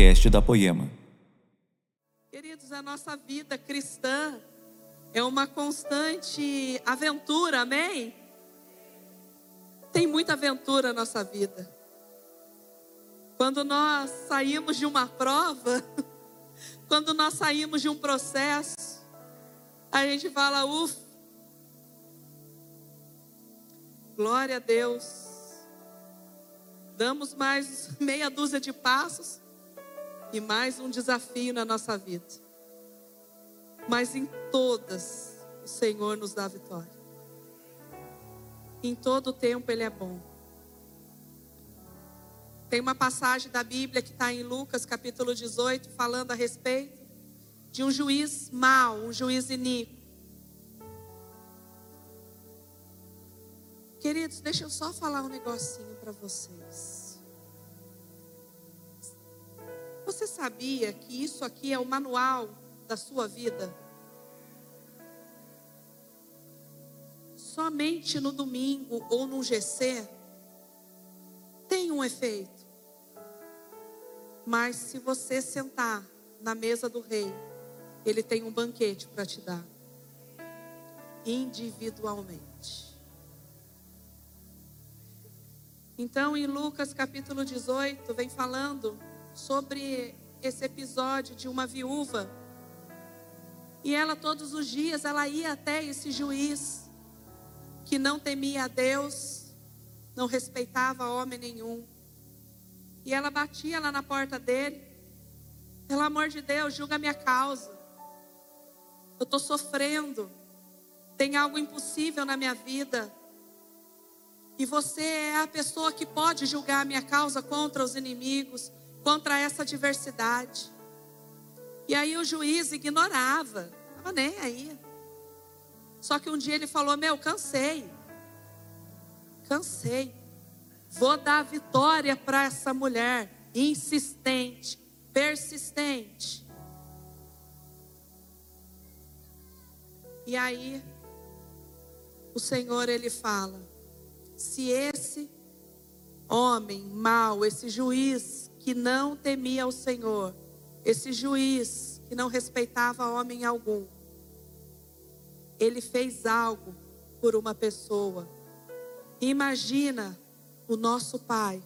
podcast da Poema. Queridos, a nossa vida cristã é uma constante aventura, amém? Tem muita aventura na nossa vida. Quando nós saímos de uma prova, quando nós saímos de um processo, a gente fala, ufa, glória a Deus. Damos mais meia dúzia de passos e mais um desafio na nossa vida. Mas em todas, o Senhor nos dá vitória. Em todo tempo, Ele é bom. Tem uma passagem da Bíblia que está em Lucas capítulo 18, falando a respeito de um juiz mau, um juiz iníquo. Queridos, deixa eu só falar um negocinho para vocês. Você sabia que isso aqui é o manual da sua vida? Somente no domingo ou no GC tem um efeito. Mas se você sentar na mesa do rei, ele tem um banquete para te dar individualmente. Então, em Lucas capítulo 18, vem falando sobre esse episódio de uma viúva. E ela todos os dias ela ia até esse juiz que não temia a Deus, não respeitava homem nenhum. E ela batia lá na porta dele. Pelo amor de Deus, julga a minha causa. Eu estou sofrendo. Tem algo impossível na minha vida. E você é a pessoa que pode julgar a minha causa contra os inimigos, contra essa adversidade. E aí o juiz ignorava, estava nem aí. Só que um dia ele falou: Meu, cansei. Cansei. Vou dar vitória para essa mulher, insistente, persistente. E aí, o Senhor ele fala: se esse homem mau, esse juiz que não temia o Senhor, esse juiz que não respeitava homem algum, ele fez algo por uma pessoa. Imagina o nosso Pai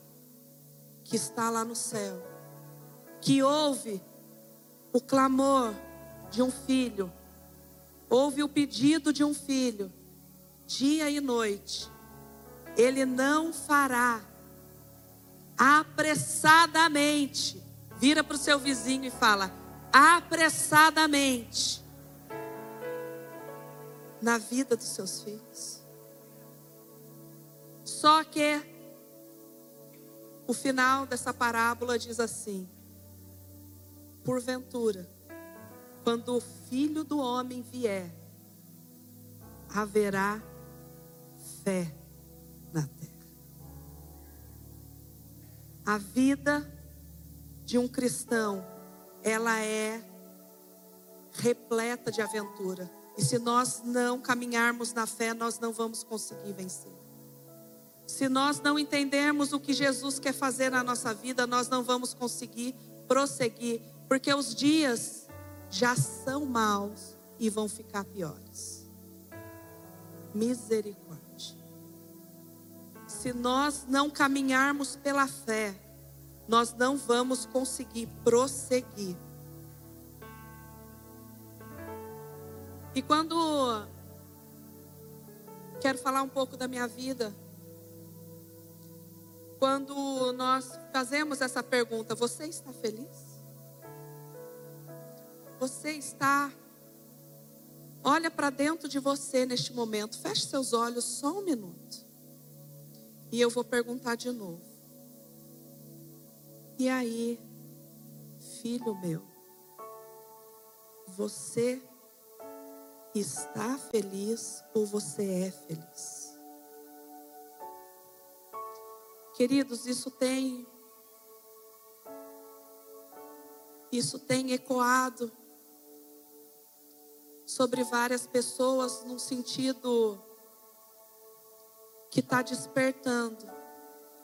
que está lá no céu, que ouve o clamor de um filho, ouve o pedido de um filho, dia e noite ele não fará apressadamente. Vira para o seu vizinho e fala: apressadamente na vida dos seus filhos. Só que o final dessa parábola diz assim: porventura, quando o filho do homem vier, haverá fé A vida de um cristão, ela é repleta de aventura. E se nós não caminharmos na fé, nós não vamos conseguir vencer. Se nós não entendermos o que Jesus quer fazer na nossa vida, nós não vamos conseguir prosseguir, porque os dias já são maus e vão ficar piores. Misericórdia se nós não caminharmos pela fé, nós não vamos conseguir prosseguir. E quando quero falar um pouco da minha vida, quando nós fazemos essa pergunta, você está feliz? Você está Olha para dentro de você neste momento. Feche seus olhos só um minuto. E eu vou perguntar de novo. E aí, filho meu, você está feliz ou você é feliz? Queridos, isso tem isso tem ecoado sobre várias pessoas num sentido que está despertando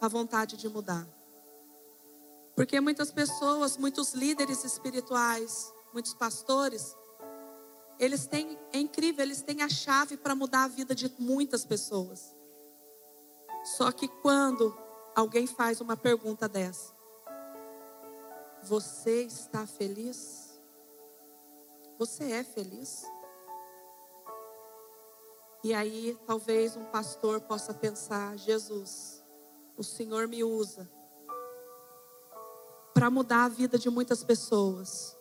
a vontade de mudar. Porque muitas pessoas, muitos líderes espirituais, muitos pastores, eles têm, é incrível, eles têm a chave para mudar a vida de muitas pessoas. Só que quando alguém faz uma pergunta dessa, você está feliz? Você é feliz? E aí, talvez um pastor possa pensar: Jesus, o Senhor me usa para mudar a vida de muitas pessoas.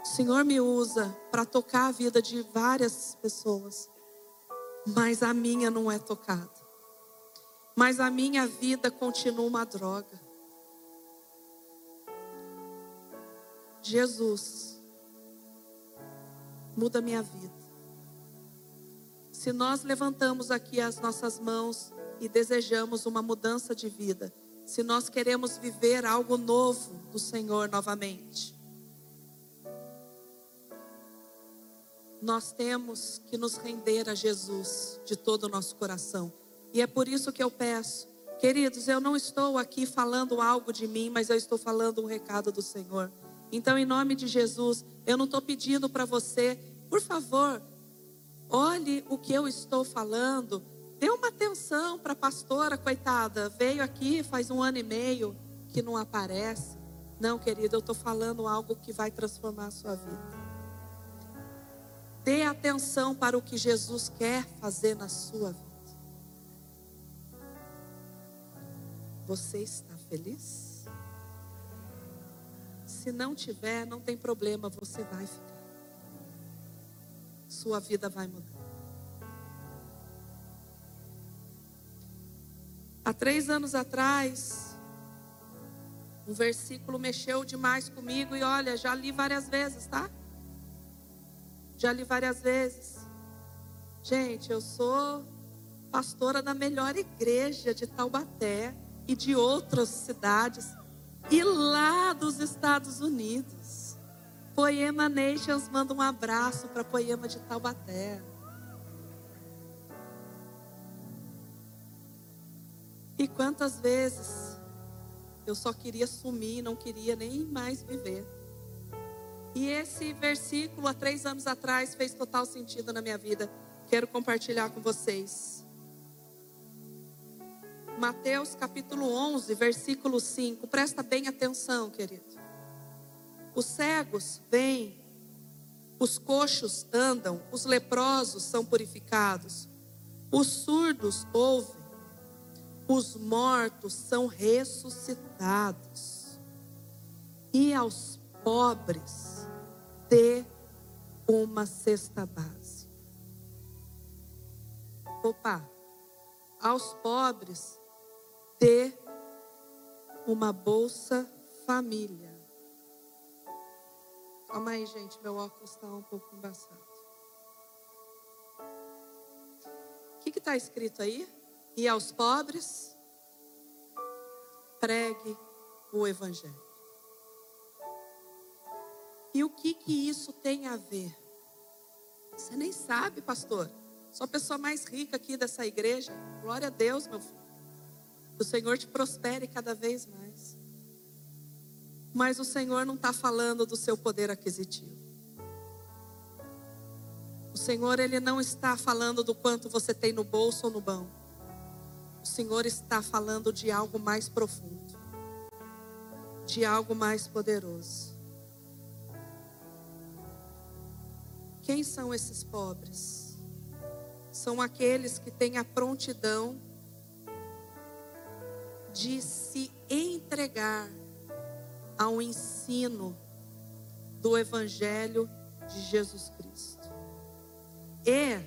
O Senhor me usa para tocar a vida de várias pessoas, mas a minha não é tocada. Mas a minha vida continua uma droga. Jesus, muda minha vida. Se nós levantamos aqui as nossas mãos e desejamos uma mudança de vida, se nós queremos viver algo novo do Senhor novamente, nós temos que nos render a Jesus de todo o nosso coração. E é por isso que eu peço, queridos, eu não estou aqui falando algo de mim, mas eu estou falando um recado do Senhor. Então, em nome de Jesus, eu não estou pedindo para você, por favor, olhe o que eu estou falando, dê uma atenção para a pastora, coitada, veio aqui faz um ano e meio que não aparece. Não, querido, eu estou falando algo que vai transformar a sua vida. Dê atenção para o que Jesus quer fazer na sua vida. Você está feliz? Se não tiver, não tem problema, você vai ficar. Sua vida vai mudar. Há três anos atrás, um versículo mexeu demais comigo e olha, já li várias vezes, tá? Já li várias vezes. Gente, eu sou pastora da melhor igreja de Taubaté e de outras cidades e lá dos Estados Unidos. Poema Nations manda um abraço para Poema de Taubaté. E quantas vezes eu só queria sumir, não queria nem mais viver. E esse versículo, há três anos atrás, fez total sentido na minha vida. Quero compartilhar com vocês. Mateus capítulo 11, versículo 5. Presta bem atenção, querido. Os cegos vêm, os coxos andam, os leprosos são purificados, os surdos ouvem, os mortos são ressuscitados, e aos pobres dê uma cesta base. Opa, aos pobres, dê uma bolsa família. Calma aí, gente, meu óculos está um pouco embaçado. O que está escrito aí? E aos pobres, pregue o Evangelho. E o que que isso tem a ver? Você nem sabe, pastor. Sou a pessoa mais rica aqui dessa igreja. Glória a Deus, meu filho. Que o Senhor te prospere cada vez mais. Mas o Senhor não está falando do seu poder aquisitivo. O Senhor, Ele não está falando do quanto você tem no bolso ou no banco. O Senhor está falando de algo mais profundo, de algo mais poderoso. Quem são esses pobres? São aqueles que têm a prontidão de se entregar ao ensino do Evangelho de Jesus Cristo. E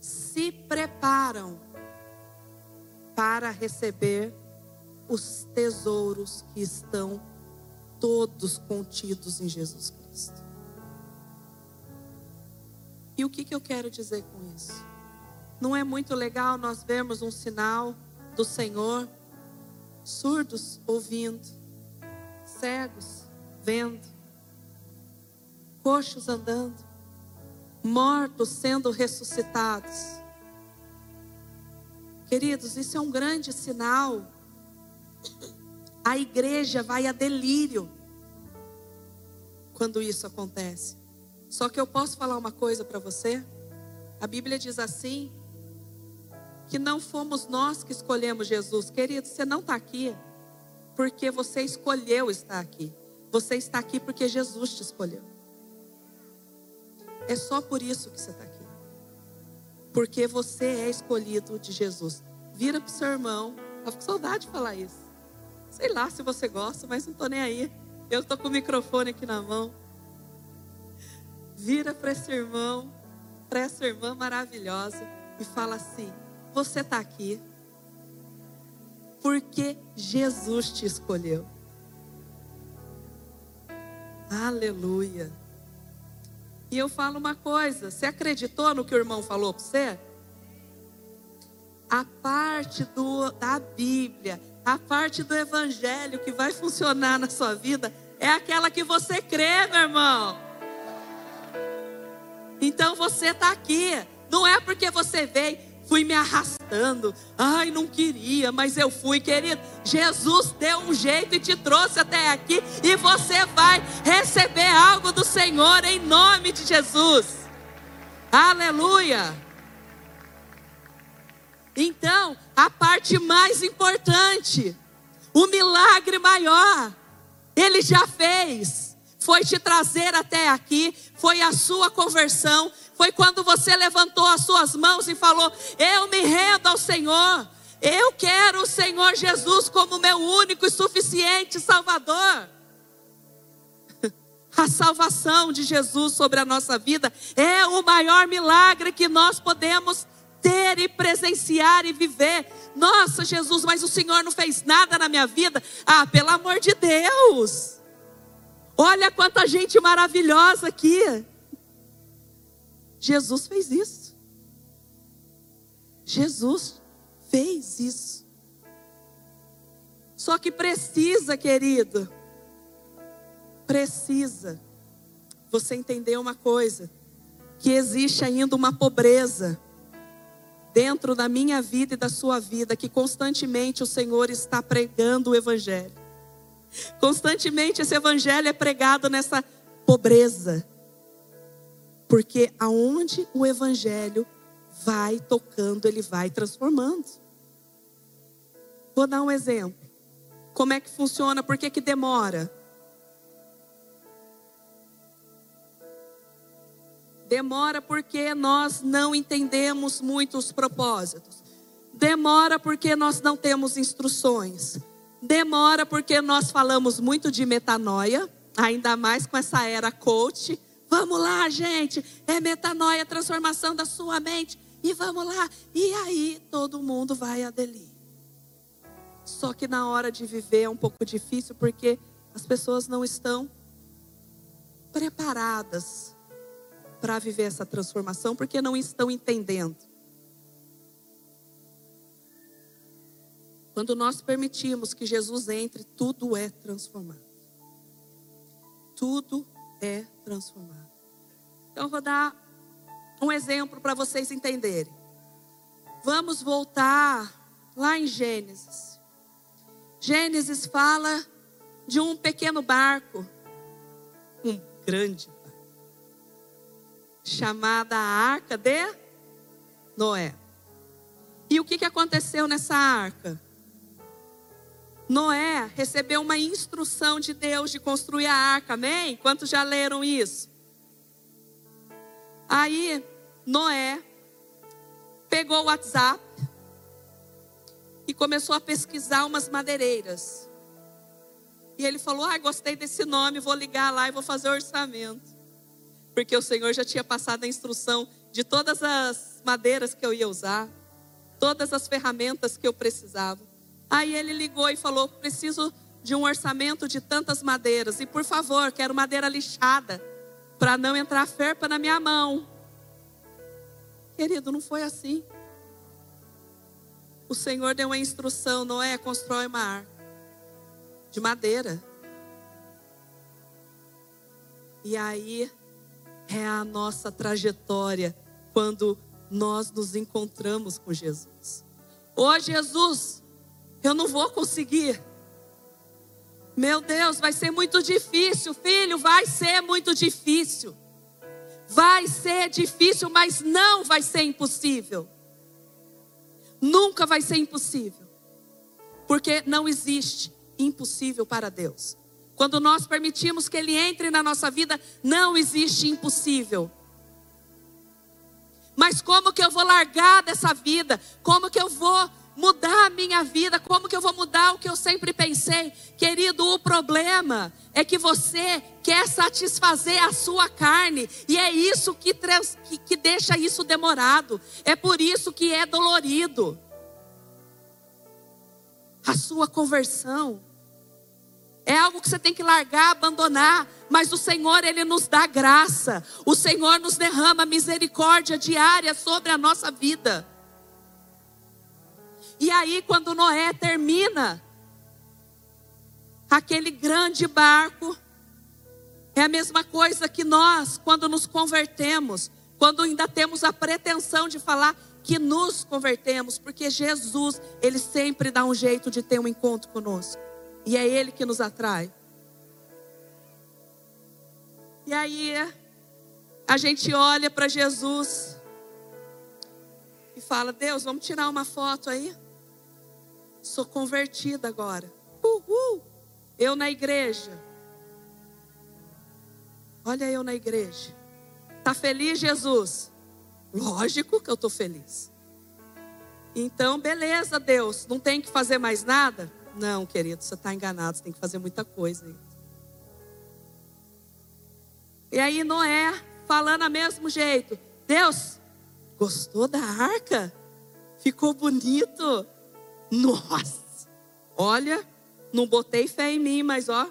se preparam para receber os tesouros que estão todos contidos em Jesus Cristo. E o que, que eu quero dizer com isso? Não é muito legal nós vermos um sinal do Senhor, surdos ouvindo, cegos vendo, coxos andando, mortos sendo ressuscitados. Queridos, isso é um grande sinal A igreja vai a delírio quando isso acontece. Só que eu posso falar uma coisa para você? A Bíblia diz assim: que não fomos nós que escolhemos Jesus. Querido, você não está aqui porque você escolheu estar aqui. Você está aqui porque Jesus te escolheu. É só por isso que você está aqui. Porque você é escolhido de Jesus. Vira para o seu irmão. Eu fico com saudade de falar isso. Sei lá se você gosta, mas não estou nem aí. Eu estou com o microfone aqui na mão. Vira para esse irmão, para essa irmã maravilhosa e fala assim: Você está aqui porque Jesus te escolheu. Aleluia. E eu falo uma coisa: você acreditou no que o irmão falou para você? A parte do, da Bíblia, a parte do Evangelho que vai funcionar na sua vida é aquela que você crê, meu irmão. Então você está aqui. Não é porque você veio, fui me arrastando. Ai, não queria, mas eu fui, querido. Jesus deu um jeito e te trouxe até aqui. E você vai receber algo do Senhor em nome de Jesus. Aleluia. Então, a parte mais importante, o milagre maior, ele já fez foi te trazer até aqui, foi a sua conversão, foi quando você levantou as suas mãos e falou: Eu me rendo ao Senhor, eu quero o Senhor Jesus como meu único e suficiente Salvador. A salvação de Jesus sobre a nossa vida é o maior milagre que nós podemos ter e presenciar e viver. Nossa, Jesus, mas o Senhor não fez nada na minha vida. Ah, pelo amor de Deus. Olha quanta gente maravilhosa aqui. Jesus fez isso. Jesus fez isso. Só que precisa, querido, precisa você entender uma coisa: que existe ainda uma pobreza dentro da minha vida e da sua vida, que constantemente o Senhor está pregando o Evangelho. Constantemente esse evangelho é pregado nessa pobreza. Porque aonde o evangelho vai tocando, ele vai transformando. Vou dar um exemplo. Como é que funciona? Por que, que demora? Demora porque nós não entendemos muito os propósitos. Demora porque nós não temos instruções. Demora porque nós falamos muito de metanoia, ainda mais com essa era coach. Vamos lá, gente, é metanoia, transformação da sua mente. E vamos lá. E aí todo mundo vai aderir. Só que na hora de viver é um pouco difícil porque as pessoas não estão preparadas para viver essa transformação porque não estão entendendo. Quando nós permitimos que Jesus entre, tudo é transformado. Tudo é transformado. Então, eu vou dar um exemplo para vocês entenderem. Vamos voltar lá em Gênesis. Gênesis fala de um pequeno barco, um grande barco, chamada Arca de Noé. E o que, que aconteceu nessa arca? Noé recebeu uma instrução de Deus de construir a arca, amém? Quantos já leram isso? Aí, Noé pegou o WhatsApp e começou a pesquisar umas madeireiras. E ele falou: Ah, gostei desse nome, vou ligar lá e vou fazer o orçamento. Porque o Senhor já tinha passado a instrução de todas as madeiras que eu ia usar, todas as ferramentas que eu precisava. Aí ele ligou e falou: preciso de um orçamento de tantas madeiras. E por favor, quero madeira lixada, para não entrar ferpa na minha mão. Querido, não foi assim. O Senhor deu uma instrução: Noé, constrói uma arca de madeira. E aí é a nossa trajetória quando nós nos encontramos com Jesus. Ô Jesus, eu não vou conseguir. Meu Deus, vai ser muito difícil, filho, vai ser muito difícil. Vai ser difícil, mas não vai ser impossível. Nunca vai ser impossível. Porque não existe impossível para Deus. Quando nós permitimos que Ele entre na nossa vida, não existe impossível. Mas como que eu vou largar dessa vida? Como que eu vou mudar a minha vida? Como que eu vou mudar o que eu sempre pensei? Querido, o problema é que você quer satisfazer a sua carne, e é isso que, trans, que, que deixa isso demorado, é por isso que é dolorido. A sua conversão é algo que você tem que largar, abandonar, mas o Senhor, Ele nos dá graça, o Senhor nos derrama misericórdia diária sobre a nossa vida. E aí, quando Noé termina aquele grande barco, é a mesma coisa que nós, quando nos convertemos, quando ainda temos a pretensão de falar que nos convertemos, porque Jesus, Ele sempre dá um jeito de ter um encontro conosco. E é Ele que nos atrai. E aí a gente olha para Jesus e fala: Deus, vamos tirar uma foto aí? Sou convertida agora. Uhul! Eu na igreja. Olha eu na igreja. Tá feliz, Jesus? Lógico que eu tô feliz. Então, beleza, Deus. Não tem que fazer mais nada? Não, querido, você está enganado, você tem que fazer muita coisa. E aí Noé falando a mesmo jeito. Deus, gostou da arca? Ficou bonito? Nossa! Olha, não botei fé em mim, mas ó,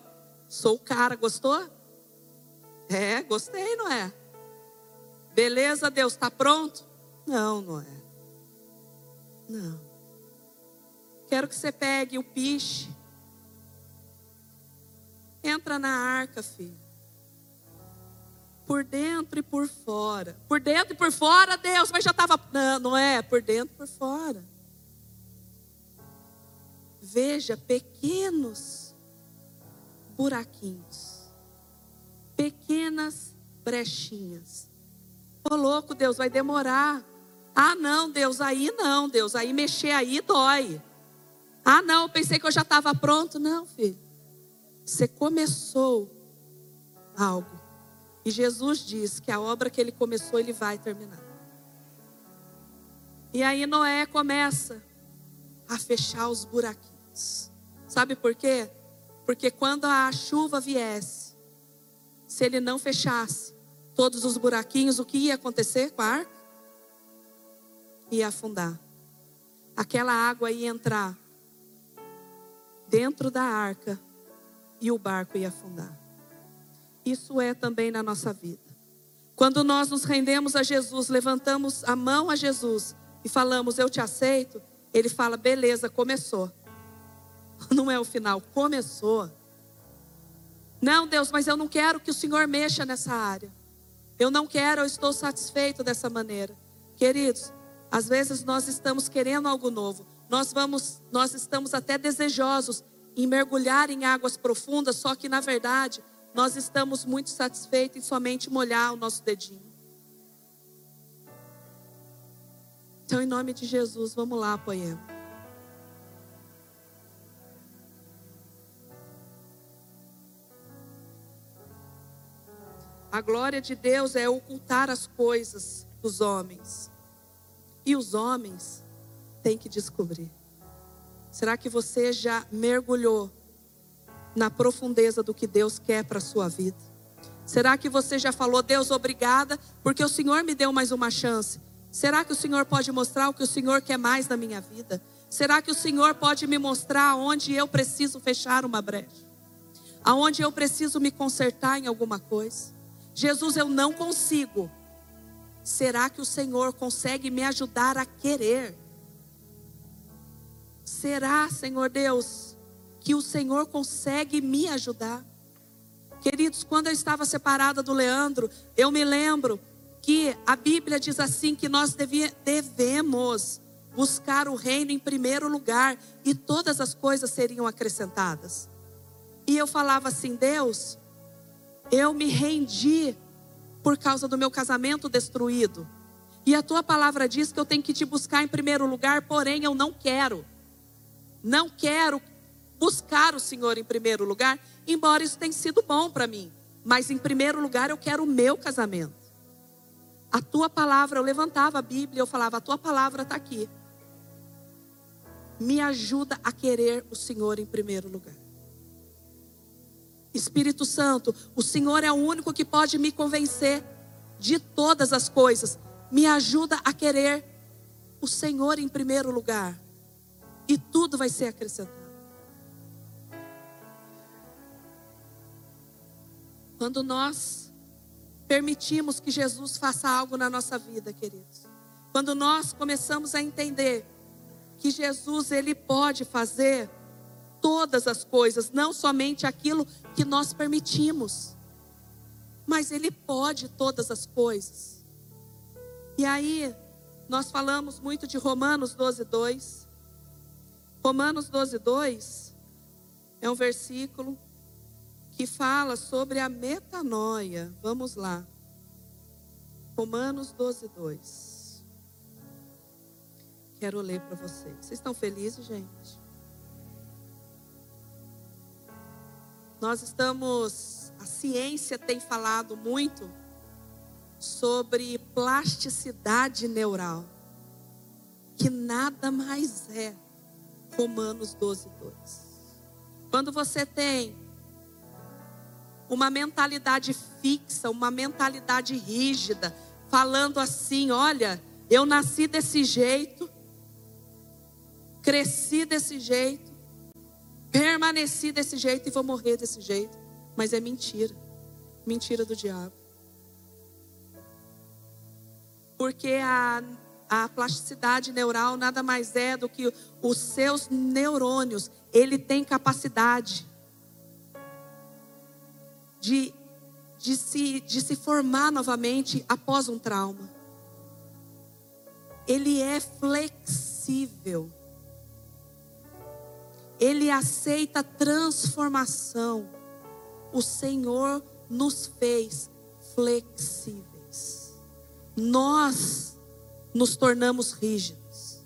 sou o cara, gostou? É, gostei, não é? Beleza, Deus, está pronto? Não, não é. Não. Quero que você pegue o piche. Entra na arca, filho. Por dentro e por fora. Por dentro e por fora, Deus, mas já estava. Não, não é, por dentro e por fora. Veja pequenos buraquinhos. Pequenas brechinhas. Ô louco, Deus, vai demorar. Ah, não, Deus, aí não, Deus, aí mexer aí dói. Ah, não, pensei que eu já estava pronto. Não, filho. Você começou algo. E Jesus diz que a obra que ele começou, ele vai terminar. E aí Noé começa a fechar os buraquinhos. Sabe por quê? Porque quando a chuva viesse, se ele não fechasse todos os buraquinhos, o que ia acontecer com a arca? Ia afundar. Aquela água ia entrar dentro da arca e o barco ia afundar. Isso é também na nossa vida. Quando nós nos rendemos a Jesus, levantamos a mão a Jesus e falamos, Eu te aceito, ele fala, Beleza, começou. Não é o final, começou. Não, Deus, mas eu não quero que o Senhor mexa nessa área. Eu não quero, eu estou satisfeito dessa maneira. Queridos, às vezes nós estamos querendo algo novo, nós vamos, nós estamos até desejosos em mergulhar em águas profundas, só que na verdade nós estamos muito satisfeitos em somente molhar o nosso dedinho. Então, em nome de Jesus, vamos lá, Poema. A glória de Deus é ocultar as coisas dos homens. E os homens tem que descobrir. Será que você já mergulhou na profundeza do que Deus quer para a sua vida? Será que você já falou, Deus, obrigada, porque o Senhor me deu mais uma chance? Será que o Senhor pode mostrar o que o Senhor quer mais na minha vida? Será que o Senhor pode me mostrar onde eu preciso fechar uma brecha? Aonde eu preciso me consertar em alguma coisa? Jesus, eu não consigo. Será que o Senhor consegue me ajudar a querer? Será, Senhor Deus, que o Senhor consegue me ajudar? Queridos, quando eu estava separada do Leandro, eu me lembro que a Bíblia diz assim que nós devemos buscar o reino em primeiro lugar e todas as coisas seriam acrescentadas. E eu falava assim: Deus, eu me rendi por causa do meu casamento destruído. E a tua palavra diz que eu tenho que te buscar em primeiro lugar, porém eu não quero. Não quero buscar o Senhor em primeiro lugar, embora isso tenha sido bom para mim. Mas em primeiro lugar eu quero o meu casamento. A tua palavra, eu levantava a Bíblia, eu falava: a tua palavra está aqui. Me ajuda a querer o Senhor em primeiro lugar. Espírito Santo, o Senhor é o único que pode me convencer de todas as coisas. Me ajuda a querer o Senhor em primeiro lugar. E tudo vai ser acrescentado. Quando nós permitimos que Jesus faça algo na nossa vida, queridos. Quando nós começamos a entender que Jesus ele pode fazer todas as coisas, não somente aquilo que nós permitimos, mas Ele pode todas as coisas. E aí, nós falamos muito de Romanos 12, 2. Romanos 12, 2 é um versículo que fala sobre a metanoia. Vamos lá. Romanos 12, 2. Quero ler para vocês. Vocês estão felizes, gente? Nós estamos, a ciência tem falado muito sobre plasticidade neural, que nada mais é Romanos 12, 2. Quando você tem uma mentalidade fixa, uma mentalidade rígida, falando assim: olha, eu nasci desse jeito, cresci desse jeito, permaneci desse jeito e vou morrer desse jeito. Mas é mentira. Mentira do diabo. Porque a, a plasticidade neural nada mais é do que os seus neurônios. Ele tem capacidade de, de, se, de se formar novamente após um trauma. Ele é flexível. Ele aceita transformação. O Senhor nos fez flexíveis. Nós nos tornamos rígidos,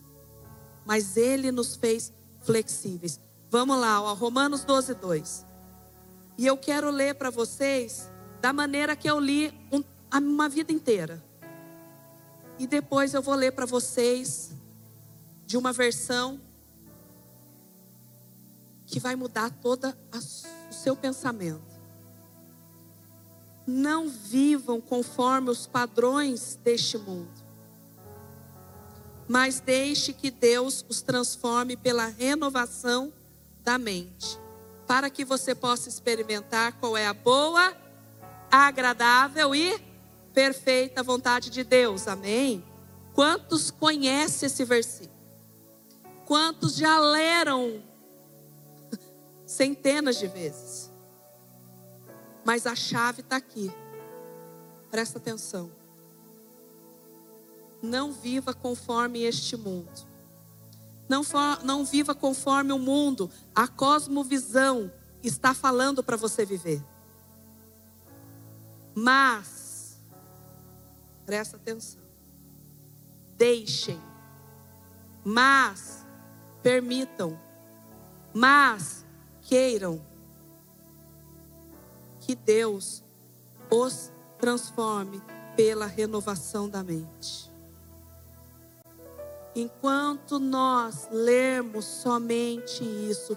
mas Ele nos fez flexíveis. Vamos lá, ó, Romanos 12, 2. E eu quero ler para vocês da maneira que eu li um, uma vida inteira. E depois eu vou ler para vocês de uma versão que vai mudar todo o seu pensamento. Não vivam conforme os padrões deste mundo, mas deixe que Deus os transforme pela renovação da mente, para que você possa experimentar qual é a boa, agradável e perfeita vontade de Deus. Amém? Quantos conhecem esse versículo? Quantos já leram centenas de vezes. Mas a chave está aqui. Presta atenção. Não viva conforme este mundo. Não, for, não viva conforme o mundo. A cosmovisão está falando para você viver. Mas, presta atenção. Deixem. Mas, permitam. Mas, queiram que Deus os transforme pela renovação da mente. Enquanto nós lermos somente isso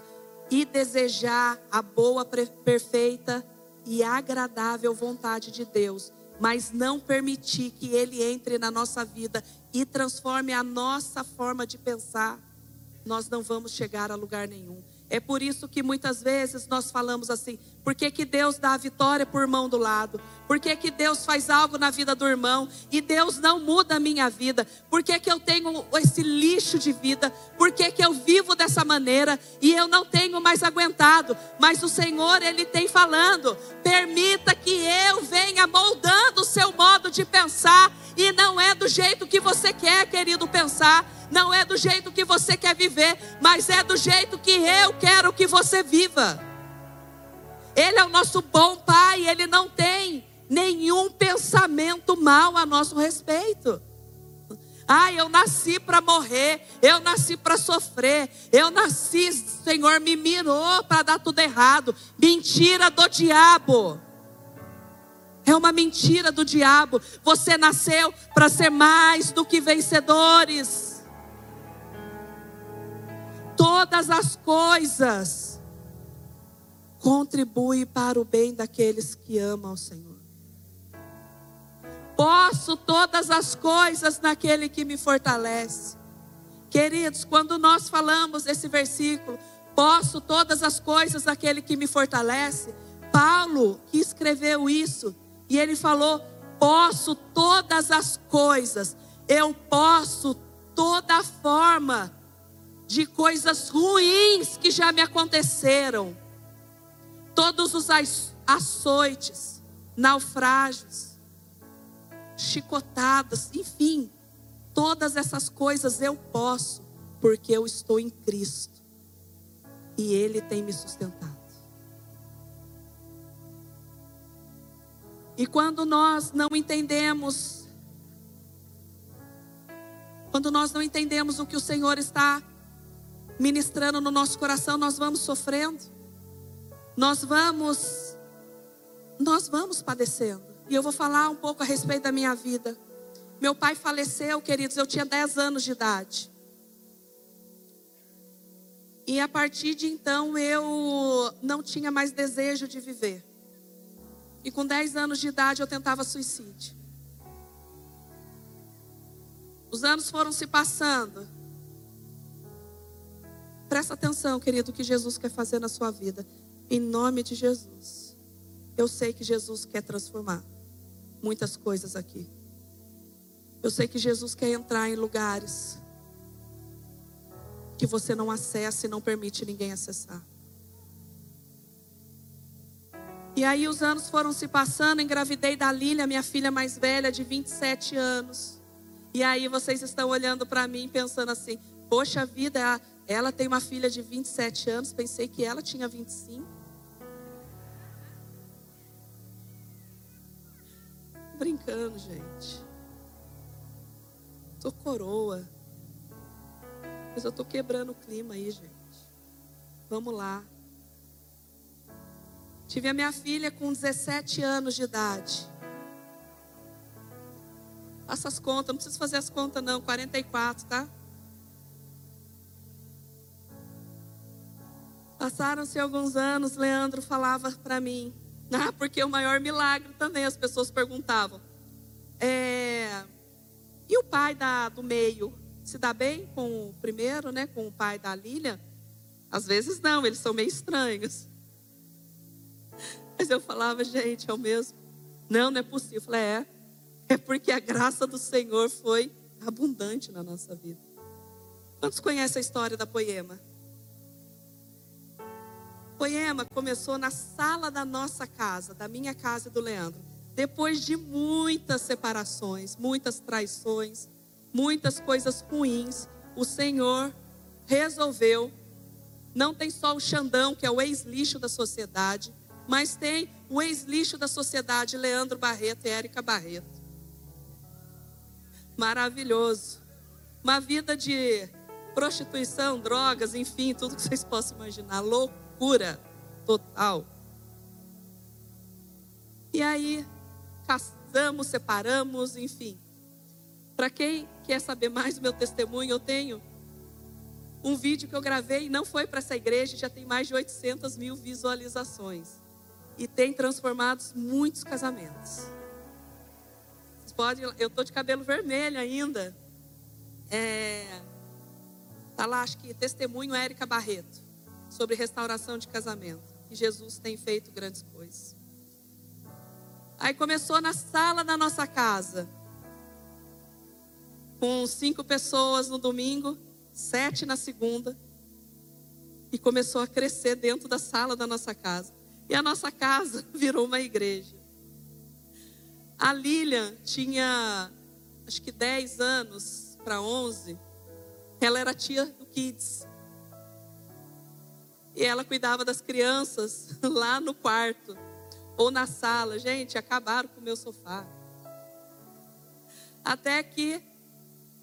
e desejar a boa, perfeita e agradável vontade de Deus, mas não permitir que Ele entre na nossa vida e transforme a nossa forma de pensar, nós não vamos chegar a lugar nenhum. É por isso que muitas vezes nós falamos assim: por que, que Deus dá a vitória por mão do lado? Por que, que Deus faz algo na vida do irmão e Deus não muda a minha vida? Por que, que eu tenho esse lixo de vida? Por que, eu vivo dessa maneira e eu não tenho mais aguentado? Mas o Senhor, Ele tem falando: permita que eu venha moldando o seu modo de pensar e não é do jeito que você quer, querido, pensar não é do jeito que você quer viver, mas é do jeito que eu quero que você viva. Ele é o nosso bom Pai, Ele não tem nenhum pensamento mal a nosso respeito. Ah, eu nasci para morrer, eu nasci para sofrer, eu nasci, Senhor, me mirou para dar tudo errado. Mentira do diabo. É uma mentira do diabo. Você nasceu para ser mais do que vencedores. Todas as coisas contribuem para o bem daqueles que amam o Senhor. Posso todas as coisas naquele que me fortalece. Queridos, quando nós falamos esse versículo, posso todas as coisas naquele que me fortalece, Paulo que escreveu isso, e ele falou: posso todas as coisas, eu posso toda forma de coisas ruins que já me aconteceram, todos os açoites, naufrágios, chicotadas, enfim, todas essas coisas eu posso, porque eu estou em Cristo e Ele tem me sustentado. E quando nós não entendemos, quando nós não entendemos o que o Senhor está ministrando no nosso coração, nós vamos sofrendo, nós vamos, nós vamos padecendo. E eu vou falar um pouco a respeito da minha vida. Meu pai faleceu, queridos, eu tinha 10 anos de idade. E a partir de então eu não tinha mais desejo de viver. E com 10 anos de idade eu tentava suicídio. Os anos foram se passando. Presta atenção, querido, o que Jesus quer fazer na sua vida. Em nome de Jesus. Eu sei que Jesus quer transformar muitas coisas aqui. Eu sei que Jesus quer entrar em lugares que você não acessa e não permite ninguém acessar. E aí os anos foram se passando, engravidei da Lília, minha filha mais velha, de 27 anos. E aí vocês estão olhando para mim pensando assim: poxa vida, ela tem uma filha de 27 anos, pensei que ela tinha 25. Brincando, gente. Tô coroa. Mas eu tô quebrando o clima aí, gente. Vamos lá. Tive a minha filha com 17 anos de idade. Faça as contas, não preciso fazer as contas não, 44, tá? Passaram-se alguns anos, Leandro falava para mim: ah, porque o maior milagre também, as pessoas perguntavam. É, e o pai da, do meio se dá bem com o primeiro, né? Com o pai da Lília? Às vezes não, eles são meio estranhos. Mas eu falava, gente, é o mesmo. Não, não é possível. Eu falei, é. É porque a graça do Senhor foi abundante na nossa vida. Quantos conhecem a história da poema? Poema começou na sala da nossa casa, da minha casa e do Leandro. Depois de muitas separações, muitas traições, muitas coisas ruins, o Senhor resolveu. Não tem só o Xandão, que é o ex-lixo da sociedade, mas tem o ex-lixo da sociedade, Leandro Barreto e Érica Barreto. Maravilhoso. Uma vida de prostituição, drogas, enfim, tudo que vocês possam imaginar. Louco loucura total. E aí, casamos, separamos, enfim. Para quem quer saber mais do meu testemunho, eu tenho um vídeo que eu gravei, não foi para essa igreja, já tem mais de 800 mil visualizações. E tem transformado muitos casamentos. Vocês podem, eu estou de cabelo vermelho ainda. É, tá lá, acho que testemunho Érica Barreto sobre restauração de casamento. E Jesus tem feito grandes coisas. Aí começou na sala da nossa casa, com cinco pessoas no domingo, sete na segunda, e começou a crescer dentro da sala da nossa casa. E a nossa casa virou uma igreja. A Lilian tinha, acho que 10 anos para 11. Ela era tia do Kids. E ela cuidava das crianças lá no quarto ou na sala. Gente, acabaram com o meu sofá. Até que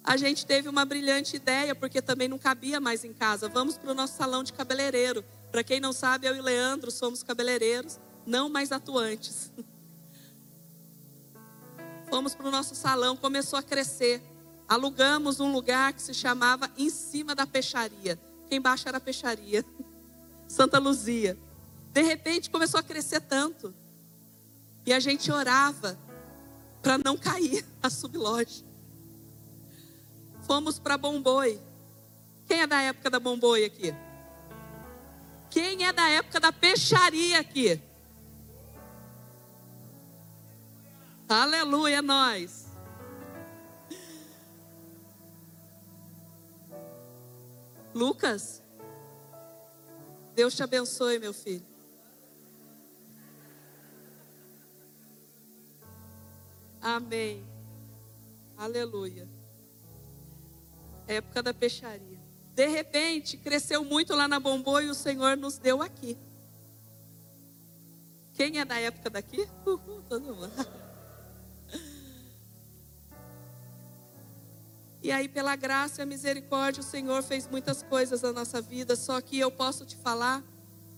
a gente teve uma brilhante ideia, porque também não cabia mais em casa. Vamos para o nosso salão de cabeleireiro. Para quem não sabe, eu e Leandro somos cabeleireiros, não mais atuantes. Fomos para o nosso salão, começou a crescer. Alugamos um lugar que se chamava Em Cima da Peixaria. Aqui embaixo era a peixaria. Santa Luzia. De repente começou a crescer tanto. E a gente orava para não cair a subloja. Fomos para Bomboi. Quem é da época da Bomboi aqui? Quem é da época da peixaria aqui? Aleluia, nós. Lucas, Deus te abençoe, meu filho. Amém. Aleluia. Época da peixaria. De repente, cresceu muito lá na Bombô e o Senhor nos deu aqui. Quem é da época daqui? Uhul, todo mundo. E aí, pela graça e a misericórdia, o Senhor fez muitas coisas na nossa vida. Só que eu posso te falar,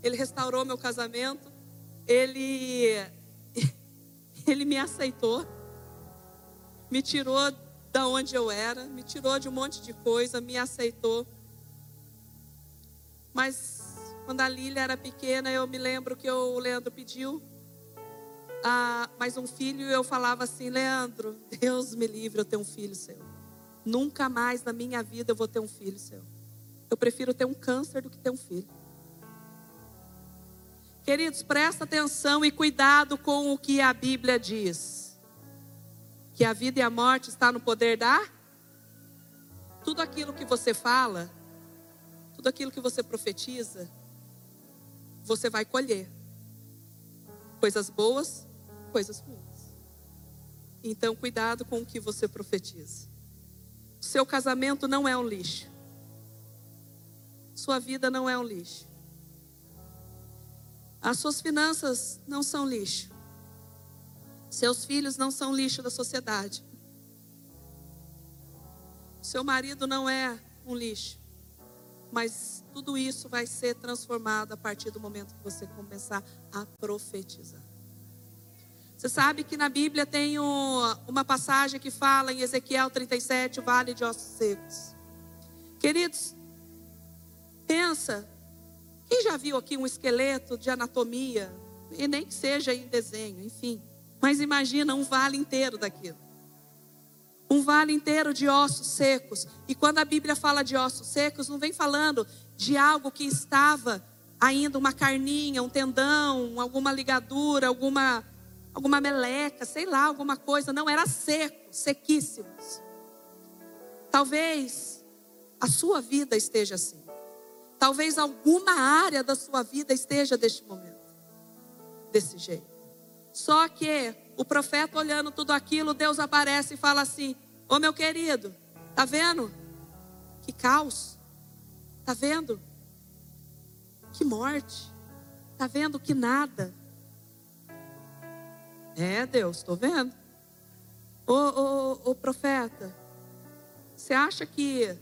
Ele restaurou meu casamento, Ele, Ele me aceitou, me tirou da onde eu era, me tirou de um monte de coisa, me aceitou. Mas quando a Lília era pequena, eu me lembro que o Leandro pediu ah, mais um filho e eu falava assim: Leandro, Deus me livre, eu tenho um filho seu. Nunca mais na minha vida eu vou ter um filho seu. Eu prefiro ter um câncer do que ter um filho. Queridos, presta atenção e cuidado com o que a Bíblia diz. Que a vida e a morte está no poder da tudo aquilo que você fala, tudo aquilo que você profetiza, você vai colher. Coisas boas, coisas ruins. Então, cuidado com o que você profetiza. Seu casamento não é um lixo. Sua vida não é um lixo. As suas finanças não são lixo. Seus filhos não são lixo da sociedade. Seu marido não é um lixo. Mas tudo isso vai ser transformado a partir do momento que você começar a profetizar. Você sabe que na Bíblia tem uma passagem que fala em Ezequiel 37, o vale de ossos secos. Queridos, pensa, quem já viu aqui um esqueleto de anatomia, e nem que seja em desenho, enfim, mas imagina um vale inteiro daquilo. Um vale inteiro de ossos secos. E quando a Bíblia fala de ossos secos, não vem falando de algo que estava ainda uma carninha, um tendão, alguma ligadura, alguma alguma meleca, sei lá, alguma coisa, não era seco, sequíssimos. Talvez a sua vida esteja assim. Talvez alguma área da sua vida esteja deste momento, desse jeito. Só que o profeta olhando tudo aquilo, Deus aparece e fala assim: Ô meu querido, tá vendo? Que caos. Tá vendo? Que morte. Tá vendo que nada. É, Deus, estou vendo. Ô, ô, ô, profeta, você acha que.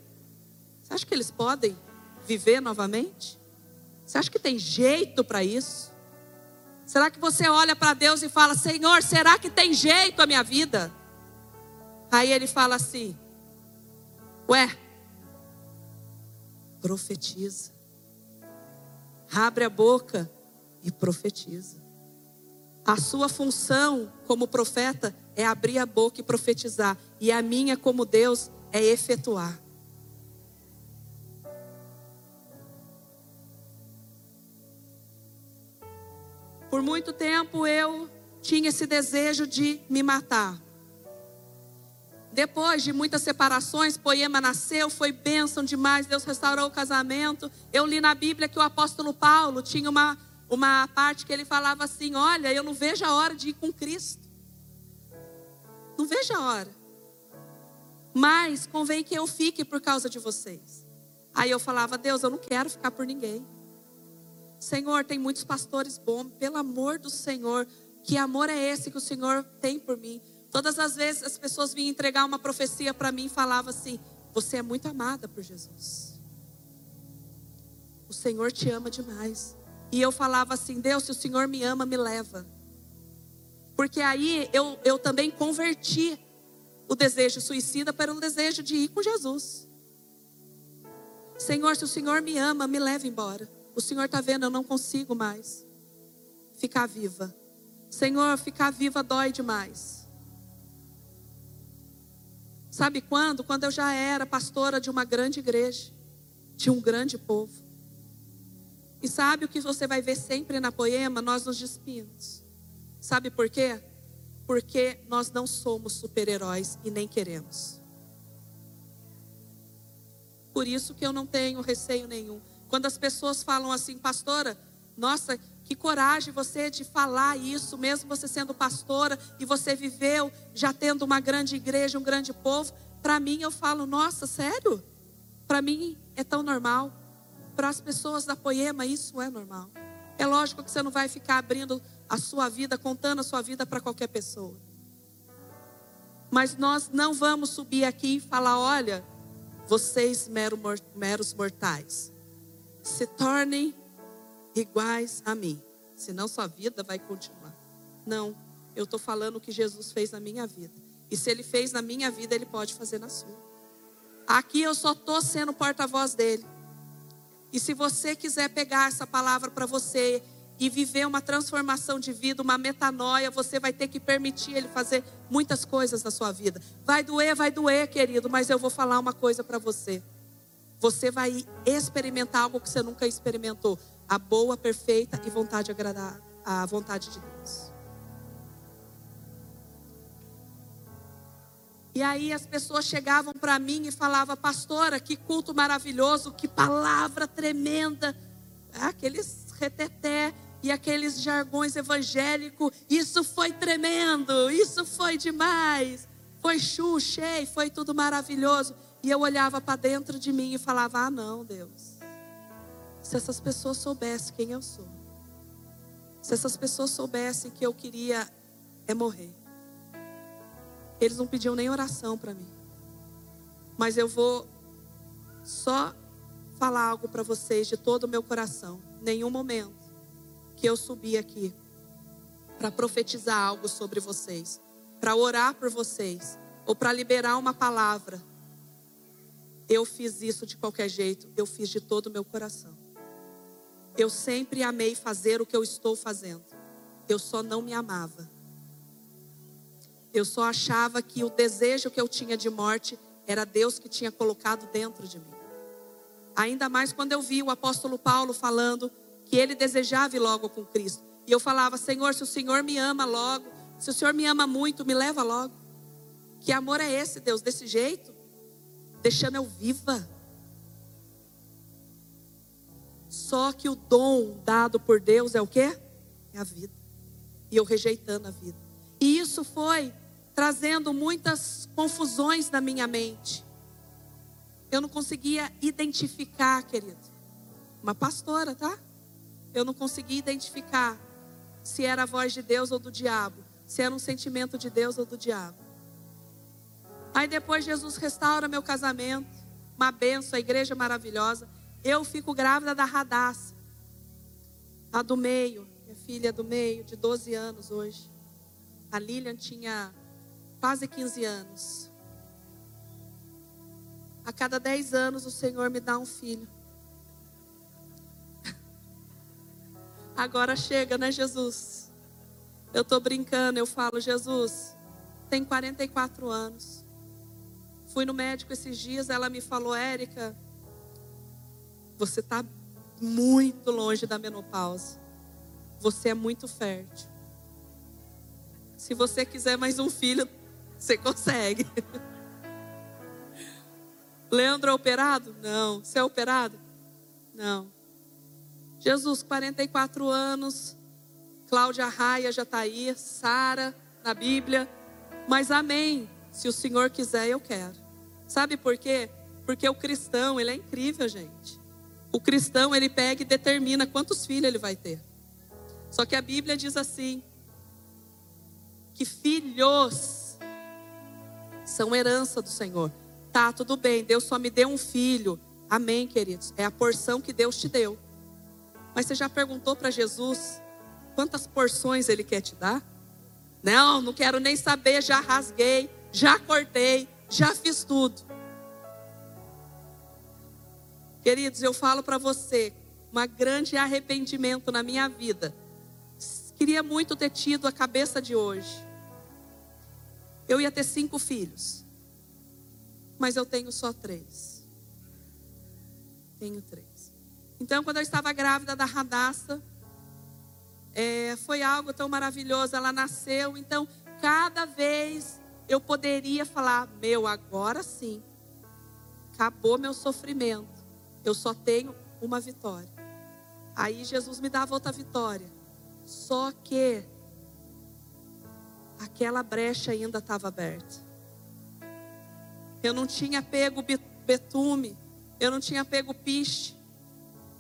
Você acha que eles podem viver novamente? Você acha que tem jeito para isso? Será que você olha para Deus e fala: Senhor, será que tem jeito a minha vida? Aí ele fala assim: Ué, profetiza. Abre a boca e profetiza. A sua função como profeta é abrir a boca e profetizar, e a minha como Deus é efetuar. Por muito tempo eu tinha esse desejo de me matar. Depois de muitas separações, Poema nasceu, foi bênção demais, Deus restaurou o casamento. Eu li na Bíblia que o apóstolo Paulo tinha uma uma parte que ele falava assim: Olha, eu não vejo a hora de ir com Cristo. Não vejo a hora. Mas convém que eu fique por causa de vocês. Aí eu falava: Deus, eu não quero ficar por ninguém. Senhor, tem muitos pastores bons, pelo amor do Senhor, que amor é esse que o Senhor tem por mim? Todas as vezes as pessoas vinham entregar uma profecia para mim e falavam assim: Você é muito amada por Jesus. O Senhor te ama demais. E eu falava assim: Deus, se o Senhor me ama, me leva. Porque aí eu, eu também converti o desejo suicida para o desejo de ir com Jesus. Senhor, se o Senhor me ama, me leva embora. O Senhor está vendo, eu não consigo mais ficar viva. Senhor, ficar viva dói demais. Sabe quando? Quando eu já era pastora de uma grande igreja, de um grande povo. E sabe o que você vai ver sempre na poema? Nós nos despimos. Sabe por quê? Porque nós não somos super-heróis e nem queremos. Por isso que eu não tenho receio nenhum. Quando as pessoas falam assim, pastora, nossa, que coragem você de falar isso, mesmo você sendo pastora e você viveu já tendo uma grande igreja, um grande povo. Para mim, eu falo, nossa, sério? Para mim é tão normal. Para as pessoas da Poema, isso é normal. É lógico que você não vai ficar abrindo a sua vida, contando a sua vida para qualquer pessoa. Mas nós não vamos subir aqui e falar: olha, vocês meros mortais, se tornem iguais a mim, senão sua vida vai continuar. Não, eu estou falando o que Jesus fez na minha vida. E se ele fez na minha vida, ele pode fazer na sua. Aqui eu só estou sendo porta-voz dele. E se você quiser pegar essa palavra para você e viver uma transformação de vida, uma metanoia, você vai ter que permitir ele fazer muitas coisas na sua vida. Vai doer, vai doer, querido, mas eu vou falar uma coisa para você. Você vai experimentar algo que você nunca experimentou, a boa, perfeita e vontade de agradar a vontade de Deus. E aí as pessoas chegavam para mim e falavam, pastora, que culto maravilhoso, que palavra tremenda. Aqueles reteté e aqueles jargões evangélicos, isso foi tremendo, isso foi demais. Foi chuchei, foi tudo maravilhoso. E eu olhava para dentro de mim e falava: Ah, não, Deus. Se essas pessoas soubessem quem eu sou, se essas pessoas soubessem que eu queria é morrer, eles não pediam nem oração para mim. Mas eu vou só falar algo para vocês de todo o meu coração. Nenhum momento que eu subi aqui para profetizar algo sobre vocês, para orar por vocês, ou para liberar uma palavra. Eu fiz isso de qualquer jeito, eu fiz de todo o meu coração. Eu sempre amei fazer o que eu estou fazendo. Eu só não me amava. Eu só achava que o desejo que eu tinha de morte era Deus que tinha colocado dentro de mim. Ainda mais quando eu vi o apóstolo Paulo falando que ele desejava ir logo com Cristo. E eu falava: Senhor, se o Senhor me ama logo, se o Senhor me ama muito, me leva logo. Que amor é esse, Deus, desse jeito? Deixando eu viva. Só que o dom dado por Deus é o quê? É a vida. E eu rejeitando a vida. E isso foi trazendo muitas confusões na minha mente. Eu não conseguia identificar, querido. Uma pastora, tá? eu não conseguia identificar se era a voz de Deus ou do diabo, se era um sentimento de Deus ou do diabo. Aí depois Jesus restaura meu casamento, uma benção, a igreja maravilhosa. Eu fico grávida da Radassa, a do meio, minha filha do meio, de 12 anos hoje. A Lilian tinha quase 15 anos. A cada 10 anos o Senhor me dá um filho. Agora chega, né, Jesus? Eu estou brincando, eu falo, Jesus, tem 44 anos. Fui no médico esses dias, ela me falou, Érica, você está muito longe da menopausa. Você é muito fértil. Se você quiser mais um filho, você consegue. Leandro é operado? Não. Você é operado? Não. Jesus, 44 anos, Cláudia Raia já está aí, Sara na Bíblia, mas amém. Se o Senhor quiser, eu quero. Sabe por quê? Porque o cristão, ele é incrível, gente. O cristão, ele pega e determina quantos filhos ele vai ter. Só que a Bíblia diz assim: que filhos são herança do Senhor. Tá, tudo bem, Deus só me deu um filho. Amém, queridos. É a porção que Deus te deu. Mas você já perguntou para Jesus quantas porções ele quer te dar? Não, não quero nem saber, já rasguei, já cortei, já fiz tudo. Queridos, eu falo para você, um grande arrependimento na minha vida. Queria muito ter tido a cabeça de hoje. Eu ia ter cinco filhos, mas eu tenho só três. Tenho três. Então, quando eu estava grávida da Radassa, é, foi algo tão maravilhoso. Ela nasceu, então, cada vez eu poderia falar: Meu, agora sim, acabou meu sofrimento eu só tenho uma vitória. Aí Jesus me dava outra vitória. Só que aquela brecha ainda estava aberta. Eu não tinha pego betume, eu não tinha pego piche,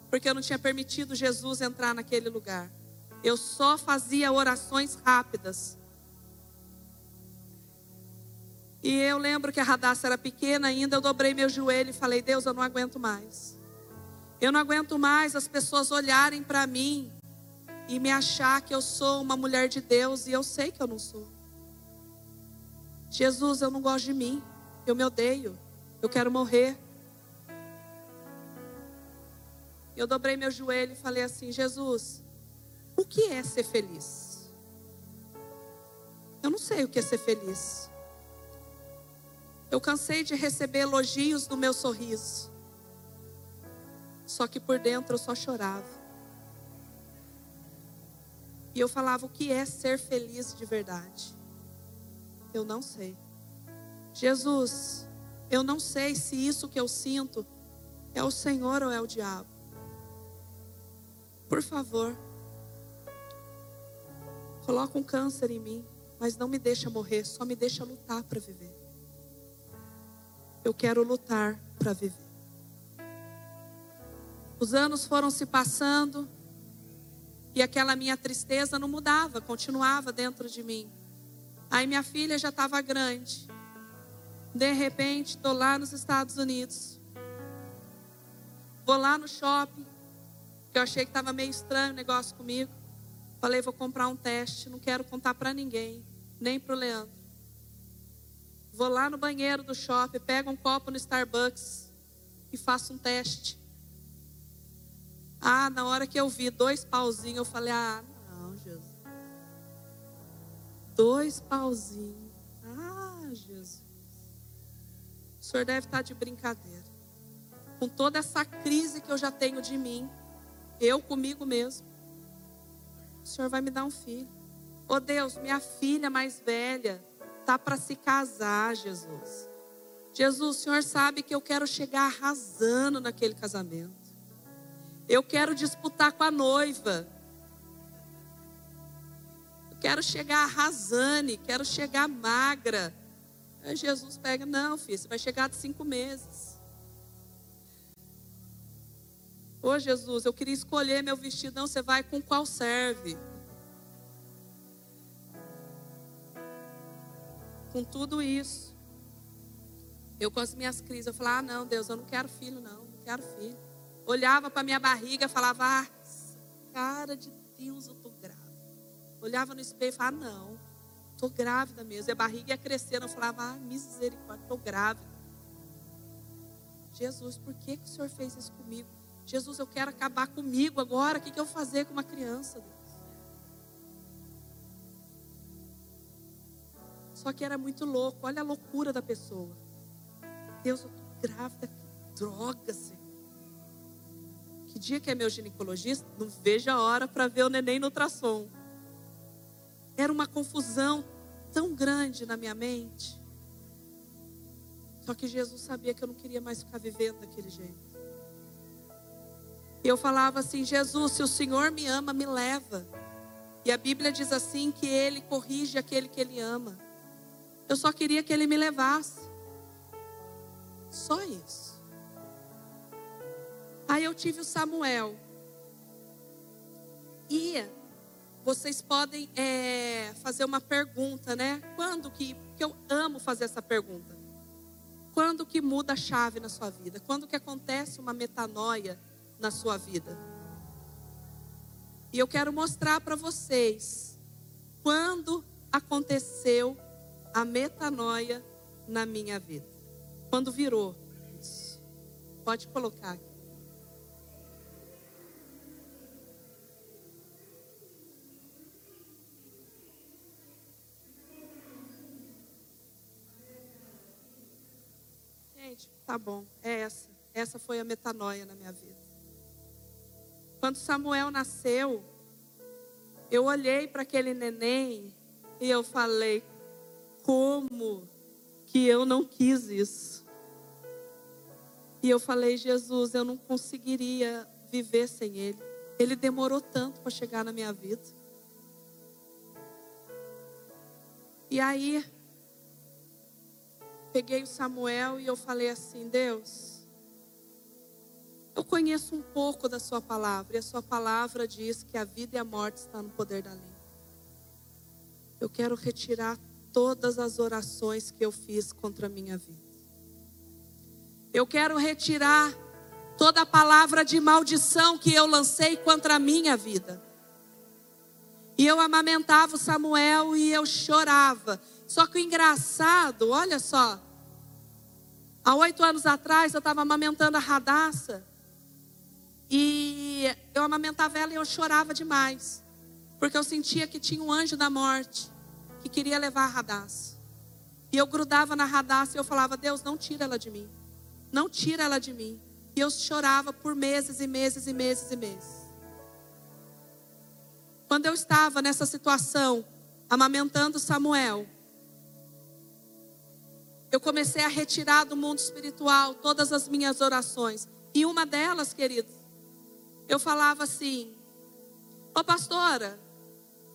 porque eu não tinha permitido Jesus entrar naquele lugar. Eu só fazia orações rápidas. E eu lembro que a Radassa era pequena ainda, eu dobrei meu joelho e falei: Deus, eu não aguento mais. Eu não aguento mais as pessoas olharem para mim e me achar que eu sou uma mulher de Deus e eu sei que eu não sou. Jesus, eu não gosto de mim. Eu me odeio. Eu quero morrer. Eu dobrei meu joelho e falei assim: Jesus, o que é ser feliz? Eu não sei o que é ser feliz. Eu cansei de receber elogios no meu sorriso. Só que por dentro eu só chorava. E eu falava: o que é ser feliz de verdade? Eu não sei. Jesus, eu não sei se isso que eu sinto é o Senhor ou é o diabo. Por favor, coloca um câncer em mim, mas não me deixa morrer, só me deixa lutar para viver. Eu quero lutar para viver. Os anos foram se passando e aquela minha tristeza não mudava, continuava dentro de mim. Aí minha filha já estava grande. De repente, estou lá nos Estados Unidos. Vou lá no shopping, que eu achei que estava meio estranho o negócio comigo. Falei, vou comprar um teste, não quero contar para ninguém, nem para o Leandro. Vou lá no banheiro do shopping, pego um copo no Starbucks e faço um teste. Ah, na hora que eu vi dois pauzinhos, eu falei: Ah, não, Jesus. Dois pauzinhos. Ah, Jesus. O senhor deve estar de brincadeira. Com toda essa crise que eu já tenho de mim, eu comigo mesmo. O senhor vai me dar um filho. Oh Deus, minha filha mais velha tá para se casar, Jesus. Jesus, o senhor sabe que eu quero chegar arrasando naquele casamento. Eu quero disputar com a noiva. Eu quero chegar arrasane, quero chegar magra. Aí Jesus pega, não, filho, você vai chegar de cinco meses. Ô Jesus, eu queria escolher meu vestido. Não, você vai com qual serve? Com tudo isso. Eu com as minhas crises, eu falava, ah, não, Deus, eu não quero filho, não, não quero filho olhava para minha barriga e falava, ah, cara de Deus, eu tô grávida. Olhava no espelho e falava, ah, não, tô grávida mesmo. E a barriga ia crescendo, eu falava, ah, misericórdia, tô grávida. Jesus, por que, que o Senhor fez isso comigo? Jesus, eu quero acabar comigo agora. O que, que eu vou fazer com uma criança, Deus? Só que era muito louco. Olha a loucura da pessoa. Deus, eu tô grávida. Que droga, Senhor. Que dia que é meu ginecologista? Não vejo a hora para ver o neném no ultrassom. Era uma confusão tão grande na minha mente. Só que Jesus sabia que eu não queria mais ficar vivendo daquele jeito. E eu falava assim: Jesus, se o Senhor me ama, me leva. E a Bíblia diz assim: que Ele corrige aquele que Ele ama. Eu só queria que Ele me levasse. Só isso. Aí eu tive o Samuel. E vocês podem é, fazer uma pergunta, né? Quando que, que eu amo fazer essa pergunta. Quando que muda a chave na sua vida? Quando que acontece uma metanoia na sua vida? E eu quero mostrar para vocês quando aconteceu a metanoia na minha vida. Quando virou. Pode colocar aqui. Tá bom. É essa. Essa foi a metanoia na minha vida. Quando Samuel nasceu, eu olhei para aquele neném e eu falei: como que eu não quis isso? E eu falei: Jesus, eu não conseguiria viver sem ele. Ele demorou tanto para chegar na minha vida. E aí, peguei o Samuel e eu falei assim: Deus, eu conheço um pouco da Sua palavra, e a Sua palavra diz que a vida e a morte estão no poder da língua. Eu quero retirar todas as orações que eu fiz contra a minha vida. Eu quero retirar toda a palavra de maldição que eu lancei contra a minha vida. E eu amamentava o Samuel e eu chorava. Só que o engraçado, olha só. Há oito anos atrás eu estava amamentando a radaça. E eu amamentava ela e eu chorava demais. Porque eu sentia que tinha um anjo da morte que queria levar a radaça. E eu grudava na radaça e eu falava: Deus, não tira ela de mim. Não tira ela de mim. E eu chorava por meses e meses e meses e meses. Quando eu estava nessa situação, amamentando Samuel, eu comecei a retirar do mundo espiritual todas as minhas orações. E uma delas, queridos, eu falava assim: Ô pastora,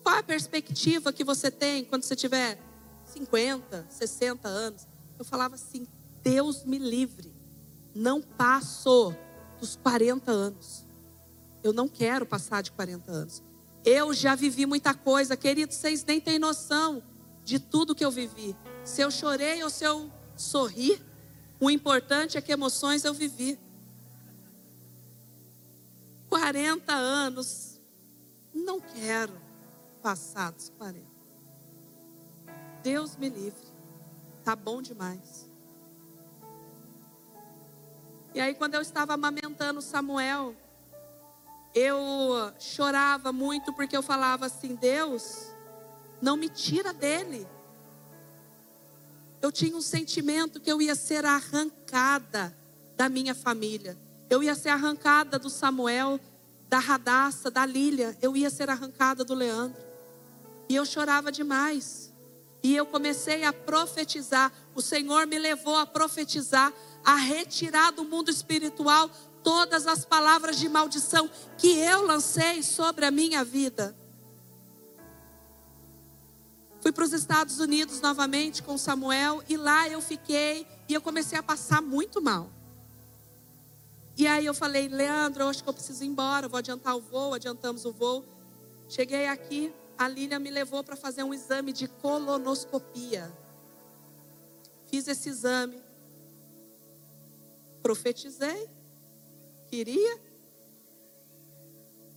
qual a perspectiva que você tem quando você tiver 50, 60 anos? Eu falava assim: Deus me livre, não passo dos 40 anos. Eu não quero passar de 40 anos. Eu já vivi muita coisa, queridos, vocês nem têm noção de tudo que eu vivi. Se eu chorei ou se eu sorri, o importante é que emoções eu vivi. 40 anos, não quero passar dos 40. Deus me livre, tá bom demais. E aí, quando eu estava amamentando Samuel, eu chorava muito porque eu falava assim: Deus, não me tira dele. Eu tinha um sentimento que eu ia ser arrancada da minha família. Eu ia ser arrancada do Samuel, da Radassa, da Lília. Eu ia ser arrancada do Leandro. E eu chorava demais. E eu comecei a profetizar. O Senhor me levou a profetizar, a retirar do mundo espiritual todas as palavras de maldição que eu lancei sobre a minha vida. Fui para os Estados Unidos novamente com Samuel e lá eu fiquei e eu comecei a passar muito mal. E aí eu falei, Leandro, eu acho que eu preciso ir embora, vou adiantar o voo, adiantamos o voo. Cheguei aqui, a Lília me levou para fazer um exame de colonoscopia. Fiz esse exame, profetizei, queria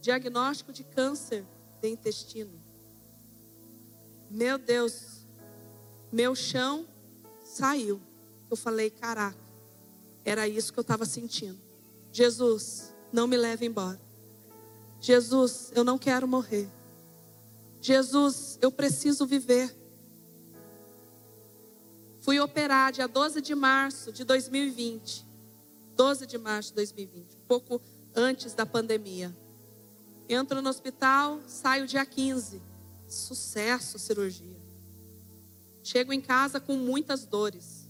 diagnóstico de câncer de intestino. Meu Deus, meu chão saiu. Eu falei, caraca, era isso que eu estava sentindo. Jesus, não me leve embora. Jesus, eu não quero morrer. Jesus, eu preciso viver. Fui operar dia 12 de março de 2020. 12 de março de 2020, um pouco antes da pandemia. Entro no hospital, saio dia 15. Sucesso a cirurgia. Chego em casa com muitas dores.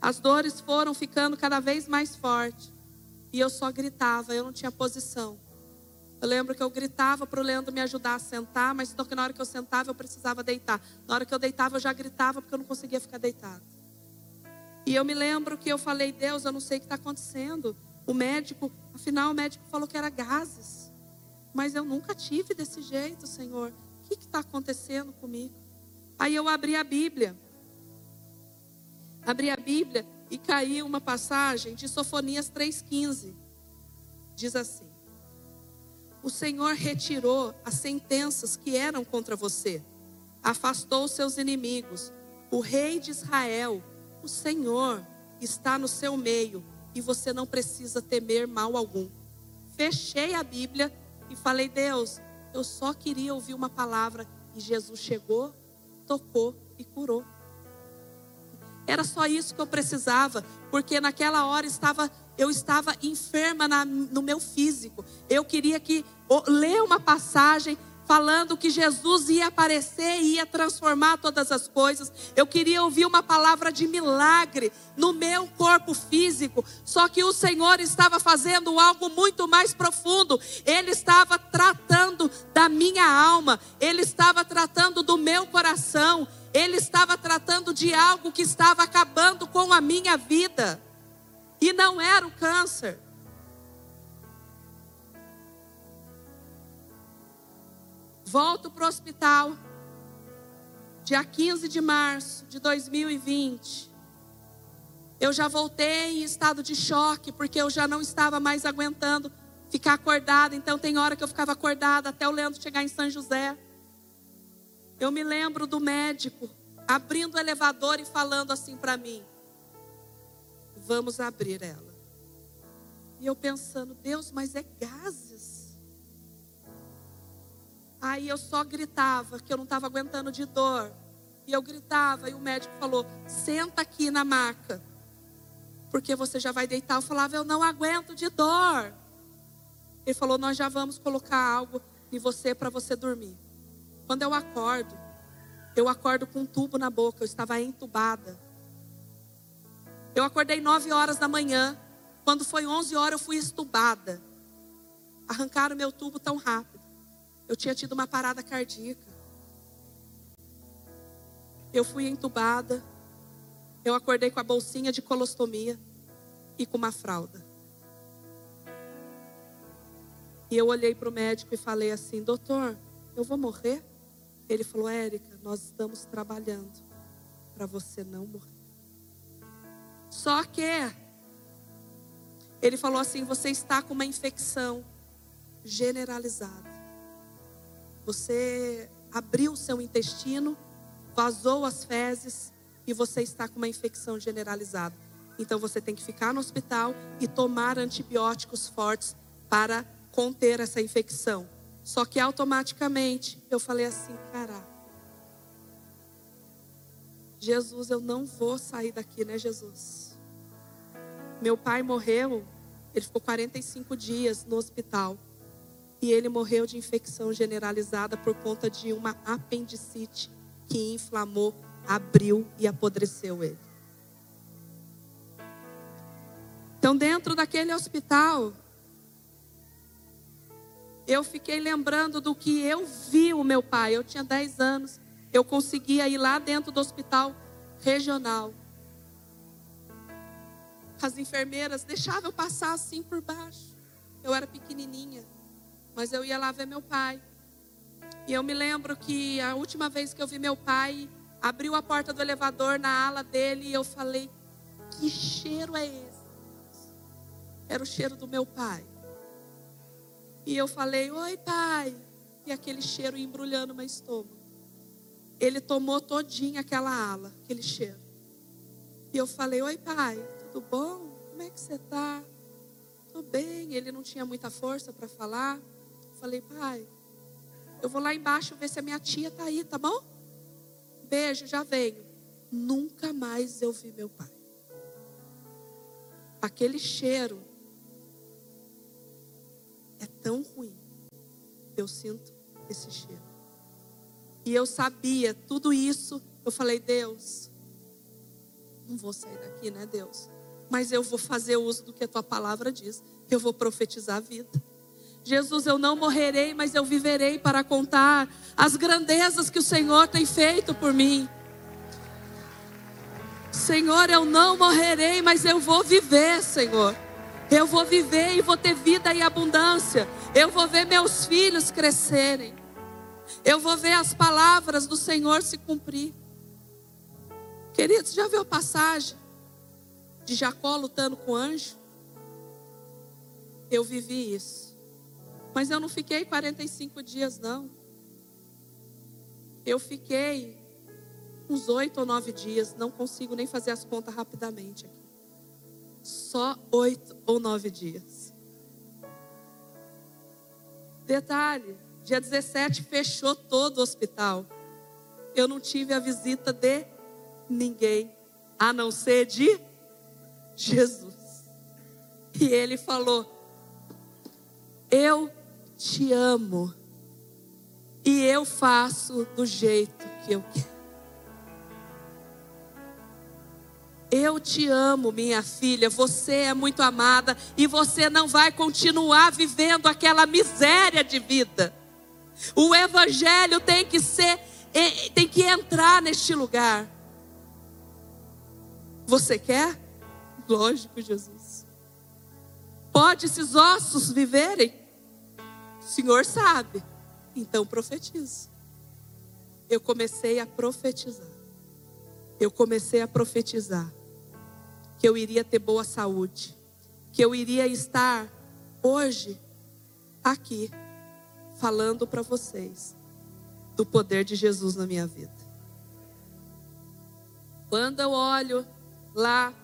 As dores foram ficando cada vez mais fortes. E eu só gritava, eu não tinha posição. Eu lembro que eu gritava para o Leandro me ajudar a sentar, mas só que na hora que eu sentava eu precisava deitar. Na hora que eu deitava eu já gritava porque eu não conseguia ficar deitado. E eu me lembro que eu falei, Deus, eu não sei o que está acontecendo. O médico, afinal, o médico falou que era gases. Mas eu nunca tive desse jeito, Senhor. Que está acontecendo comigo? Aí eu abri a Bíblia. Abri a Bíblia e caiu uma passagem de Sofonias 3,15. Diz assim: O Senhor retirou as sentenças que eram contra você, afastou seus inimigos. O rei de Israel, o Senhor, está no seu meio e você não precisa temer mal algum. Fechei a Bíblia e falei: Deus, eu só queria ouvir uma palavra. E Jesus chegou, tocou e curou. Era só isso que eu precisava, porque naquela hora estava, eu estava enferma na, no meu físico. Eu queria que ler uma passagem falando que Jesus ia aparecer e ia transformar todas as coisas. Eu queria ouvir uma palavra de milagre no meu corpo físico. Só que o Senhor estava fazendo algo muito mais profundo. Ele estava tratando da minha alma, ele estava tratando do meu coração, ele estava tratando de algo que estava acabando com a minha vida. E não era o câncer. Volto para o hospital, dia 15 de março de 2020. Eu já voltei em estado de choque, porque eu já não estava mais aguentando ficar acordada. Então, tem hora que eu ficava acordada até o Leandro chegar em São José. Eu me lembro do médico abrindo o elevador e falando assim para mim: Vamos abrir ela. E eu pensando, Deus, mas é gases. Aí eu só gritava, que eu não estava aguentando de dor. E eu gritava, e o médico falou: senta aqui na maca, porque você já vai deitar. Eu falava: eu não aguento de dor. Ele falou: nós já vamos colocar algo em você para você dormir. Quando eu acordo, eu acordo com um tubo na boca, eu estava entubada. Eu acordei 9 horas da manhã. Quando foi 11 horas, eu fui estubada. Arrancaram meu tubo tão rápido. Eu tinha tido uma parada cardíaca. Eu fui entubada. Eu acordei com a bolsinha de colostomia e com uma fralda. E eu olhei para o médico e falei assim: Doutor, eu vou morrer? Ele falou: Érica, nós estamos trabalhando para você não morrer. Só que ele falou assim: Você está com uma infecção generalizada. Você abriu o seu intestino, vazou as fezes e você está com uma infecção generalizada. Então você tem que ficar no hospital e tomar antibióticos fortes para conter essa infecção. Só que automaticamente eu falei assim, cara, Jesus, eu não vou sair daqui, né, Jesus? Meu pai morreu, ele ficou 45 dias no hospital. E ele morreu de infecção generalizada por conta de uma apendicite que inflamou, abriu e apodreceu ele. Então, dentro daquele hospital, eu fiquei lembrando do que eu vi o meu pai. Eu tinha 10 anos, eu conseguia ir lá dentro do hospital regional. As enfermeiras deixavam eu passar assim por baixo. Eu era pequenininha. Mas eu ia lá ver meu pai. E eu me lembro que a última vez que eu vi meu pai, abriu a porta do elevador na ala dele e eu falei: Que cheiro é esse? Era o cheiro do meu pai. E eu falei: Oi, pai. E aquele cheiro embrulhando meu estômago. Ele tomou todinha aquela ala, aquele cheiro. E eu falei: Oi, pai, tudo bom? Como é que você está? Tô bem. Ele não tinha muita força para falar. Falei, pai, eu vou lá embaixo ver se a minha tia está aí, tá bom? Beijo, já venho. Nunca mais eu vi meu pai. Aquele cheiro é tão ruim. Eu sinto esse cheiro. E eu sabia tudo isso. Eu falei, Deus, não vou sair daqui, né, Deus? Mas eu vou fazer uso do que a tua palavra diz. Eu vou profetizar a vida. Jesus, eu não morrerei, mas eu viverei para contar as grandezas que o Senhor tem feito por mim. Senhor, eu não morrerei, mas eu vou viver, Senhor. Eu vou viver e vou ter vida e abundância. Eu vou ver meus filhos crescerem. Eu vou ver as palavras do Senhor se cumprir. Queridos, já viu a passagem de Jacó lutando com o anjo? Eu vivi isso. Mas eu não fiquei 45 dias, não. Eu fiquei uns oito ou nove dias. Não consigo nem fazer as contas rapidamente aqui. Só oito ou nove dias. Detalhe: dia 17 fechou todo o hospital. Eu não tive a visita de ninguém, a não ser de Jesus. E ele falou: Eu te amo, e eu faço do jeito que eu quero. Eu te amo, minha filha. Você é muito amada e você não vai continuar vivendo aquela miséria de vida. O evangelho tem que ser, tem que entrar neste lugar. Você quer? Lógico, Jesus. Pode esses ossos viverem? Senhor sabe. Então profetiza. Eu comecei a profetizar. Eu comecei a profetizar que eu iria ter boa saúde, que eu iria estar hoje aqui falando para vocês do poder de Jesus na minha vida. Quando eu olho lá,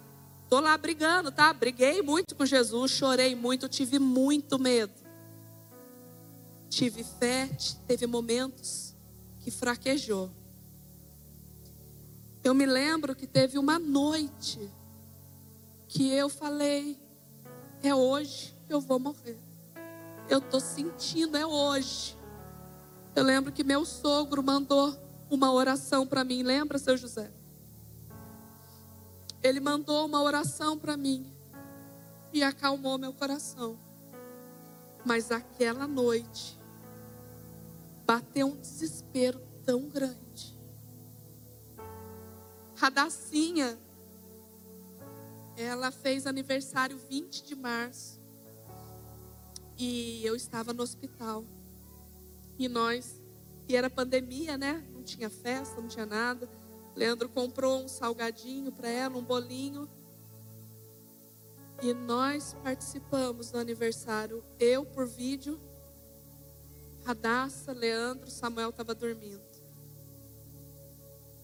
tô lá brigando, tá? Briguei muito com Jesus, chorei muito, tive muito medo. Tive fé, teve momentos que fraquejou. Eu me lembro que teve uma noite que eu falei: é hoje eu vou morrer. Eu estou sentindo, é hoje. Eu lembro que meu sogro mandou uma oração para mim, lembra, seu José? Ele mandou uma oração para mim e acalmou meu coração. Mas aquela noite bateu um desespero tão grande. Radacinha ela fez aniversário 20 de março. E eu estava no hospital. E nós, e era pandemia, né? Não tinha festa, não tinha nada. Leandro comprou um salgadinho para ela, um bolinho. E nós participamos do aniversário. Eu por vídeo, Radassa, Leandro, Samuel estava dormindo.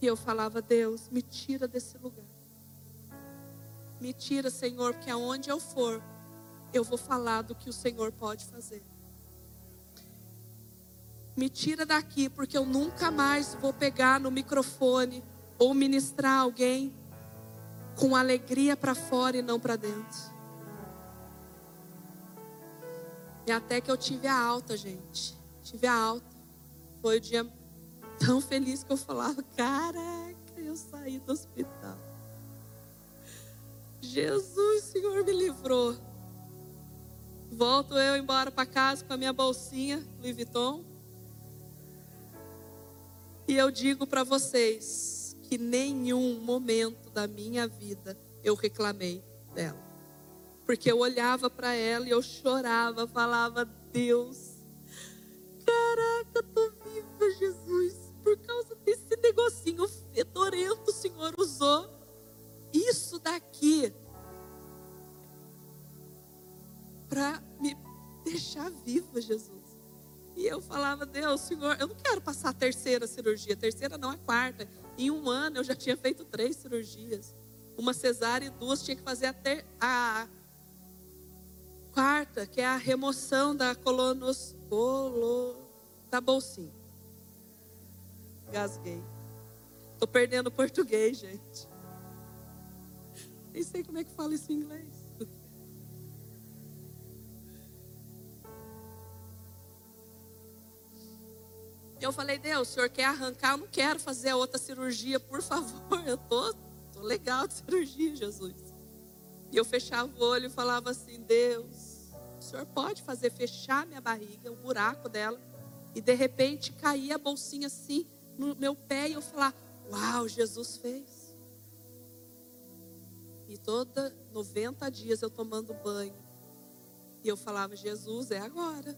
E eu falava, Deus, me tira desse lugar. Me tira, Senhor, porque aonde eu for, eu vou falar do que o Senhor pode fazer. Me tira daqui, porque eu nunca mais vou pegar no microfone ou ministrar alguém com alegria para fora e não para dentro. E até que eu tive a alta, gente. Tive a alta. Foi o dia tão feliz que eu falava: caraca, eu saí do hospital. Jesus, Senhor, me livrou. Volto eu embora para casa com a minha bolsinha Louis Vuitton. E eu digo para vocês que nenhum momento da minha vida eu reclamei dela. Porque eu olhava para ela e eu chorava, falava: Deus, caraca, tô viva, Jesus, por causa desse negocinho fedorento o Senhor usou isso daqui para me deixar viva, Jesus. E eu falava, Deus, Senhor, eu não quero passar a terceira cirurgia. Terceira não, a quarta. Em um ano eu já tinha feito três cirurgias. Uma cesárea e duas tinha que fazer a, a quarta, que é a remoção da colonos, colo, da bolsinha. Gasguei. Tô perdendo português, gente. Nem sei como é que fala isso em inglês. Eu falei, Deus, o senhor quer arrancar? Eu não quero fazer outra cirurgia, por favor. Eu tô, tô legal de cirurgia, Jesus. E eu fechava o olho e falava assim: Deus, o senhor pode fazer fechar minha barriga, o buraco dela, e de repente cair a bolsinha assim no meu pé e eu falar: Uau, Jesus fez. E toda 90 dias eu tomando banho E eu falava: Jesus, é agora.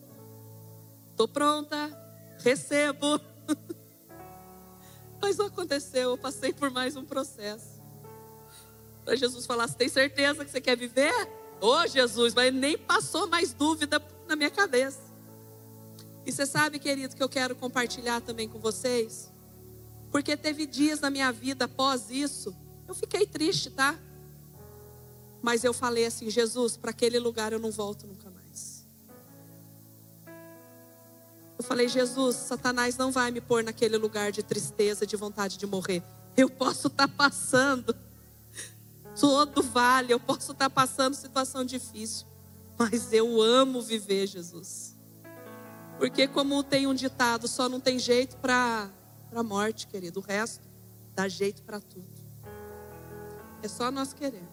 Estou pronta, recebo. Mas não aconteceu, eu passei por mais um processo. Para Jesus falar: Você tem certeza que você quer viver? Ô oh, Jesus, mas nem passou mais dúvida na minha cabeça. E você sabe, querido, que eu quero compartilhar também com vocês? Porque teve dias na minha vida após isso, eu fiquei triste, tá? Mas eu falei assim: Jesus, para aquele lugar eu não volto nunca mais. Eu falei: Jesus, Satanás não vai me pôr naquele lugar de tristeza, de vontade de morrer. Eu posso estar tá passando todo vale, eu posso estar tá passando situação difícil, mas eu amo viver, Jesus. Porque, como tem um ditado, só não tem jeito para a morte, querido. O resto dá jeito para tudo. É só nós queremos.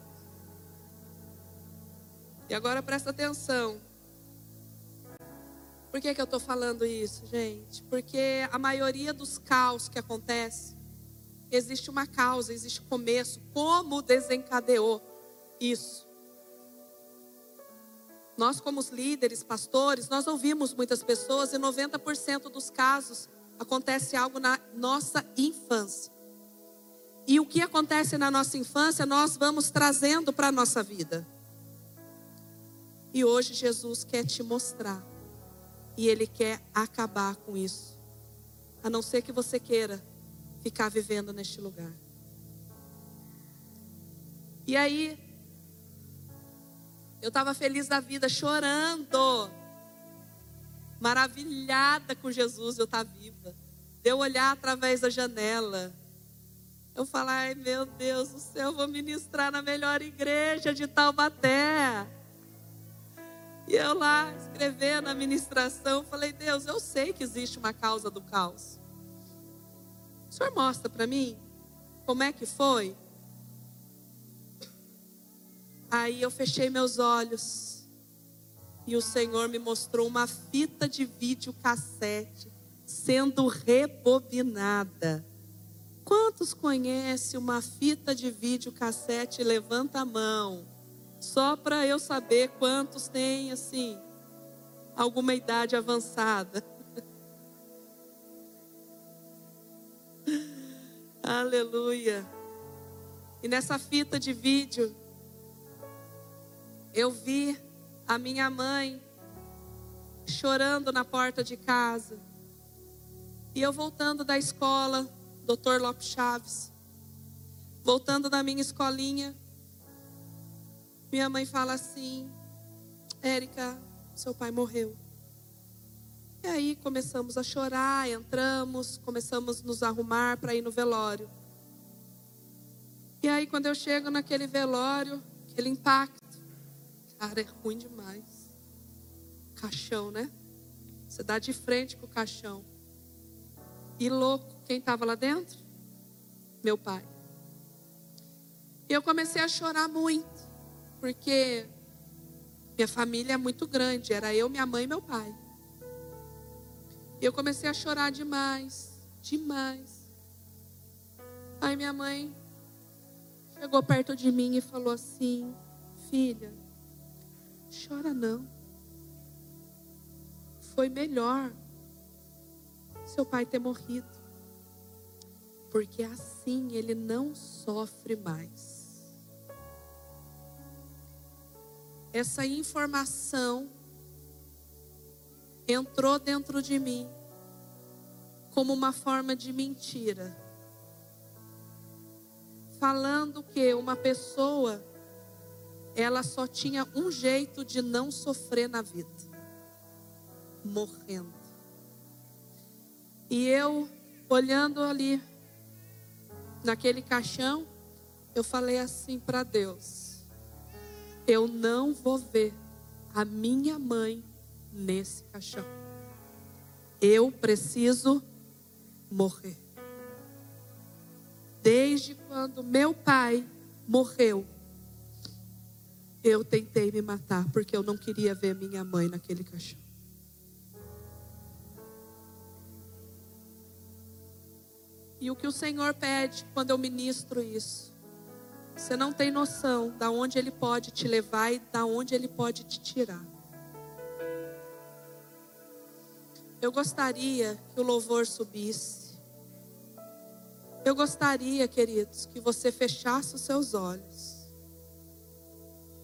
E agora presta atenção. Por que, que eu estou falando isso, gente? Porque a maioria dos caos que acontece, existe uma causa, existe começo. Como desencadeou isso? Nós, como os líderes, pastores, nós ouvimos muitas pessoas e 90% dos casos acontece algo na nossa infância. E o que acontece na nossa infância, nós vamos trazendo para a nossa vida. E hoje Jesus quer te mostrar. E Ele quer acabar com isso. A não ser que você queira ficar vivendo neste lugar. E aí, eu estava feliz da vida, chorando, maravilhada com Jesus, eu estar tá viva. De eu olhar através da janela, eu falar, ai meu Deus do céu, eu vou ministrar na melhor igreja de Taubaté. E eu lá escrevendo a ministração, falei, Deus, eu sei que existe uma causa do caos. O senhor mostra para mim como é que foi? Aí eu fechei meus olhos e o Senhor me mostrou uma fita de vídeo cassete sendo rebobinada. Quantos conhecem uma fita de vídeo cassete? Levanta a mão. Só para eu saber quantos têm, assim, alguma idade avançada. Aleluia. E nessa fita de vídeo, eu vi a minha mãe chorando na porta de casa. E eu voltando da escola, Dr. Lopes Chaves, voltando da minha escolinha, minha mãe fala assim: Érica, seu pai morreu. E aí começamos a chorar, entramos, começamos a nos arrumar para ir no velório. E aí quando eu chego naquele velório, aquele impacto, cara, é ruim demais. Caixão, né? Você dá de frente com o caixão. E louco, quem estava lá dentro? Meu pai. E eu comecei a chorar muito porque minha família é muito grande, era eu, minha mãe e meu pai. E eu comecei a chorar demais, demais. Aí minha mãe chegou perto de mim e falou assim: Filha, chora não. Foi melhor seu pai ter morrido, porque assim ele não sofre mais. essa informação entrou dentro de mim como uma forma de mentira. Falando que uma pessoa ela só tinha um jeito de não sofrer na vida, morrendo. E eu olhando ali naquele caixão, eu falei assim para Deus: eu não vou ver a minha mãe nesse caixão. Eu preciso morrer. Desde quando meu pai morreu, eu tentei me matar porque eu não queria ver minha mãe naquele caixão. E o que o Senhor pede quando eu ministro isso? Você não tem noção da onde Ele pode te levar e da onde Ele pode te tirar. Eu gostaria que o louvor subisse. Eu gostaria, queridos, que você fechasse os seus olhos.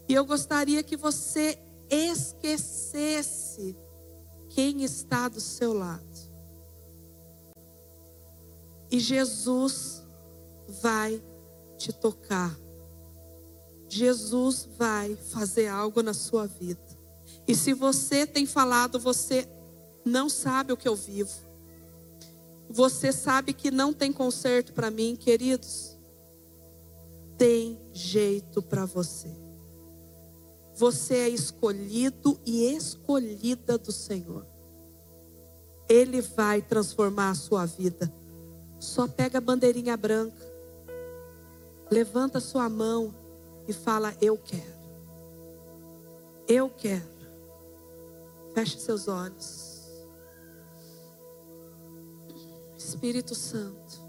E eu gostaria que você esquecesse quem está do seu lado. E Jesus vai te tocar. Jesus vai fazer algo na sua vida. E se você tem falado, você não sabe o que eu vivo. Você sabe que não tem conserto para mim, queridos. Tem jeito para você. Você é escolhido e escolhida do Senhor. Ele vai transformar a sua vida. Só pega a bandeirinha branca. Levanta sua mão e fala: Eu quero. Eu quero. Feche seus olhos. Espírito Santo.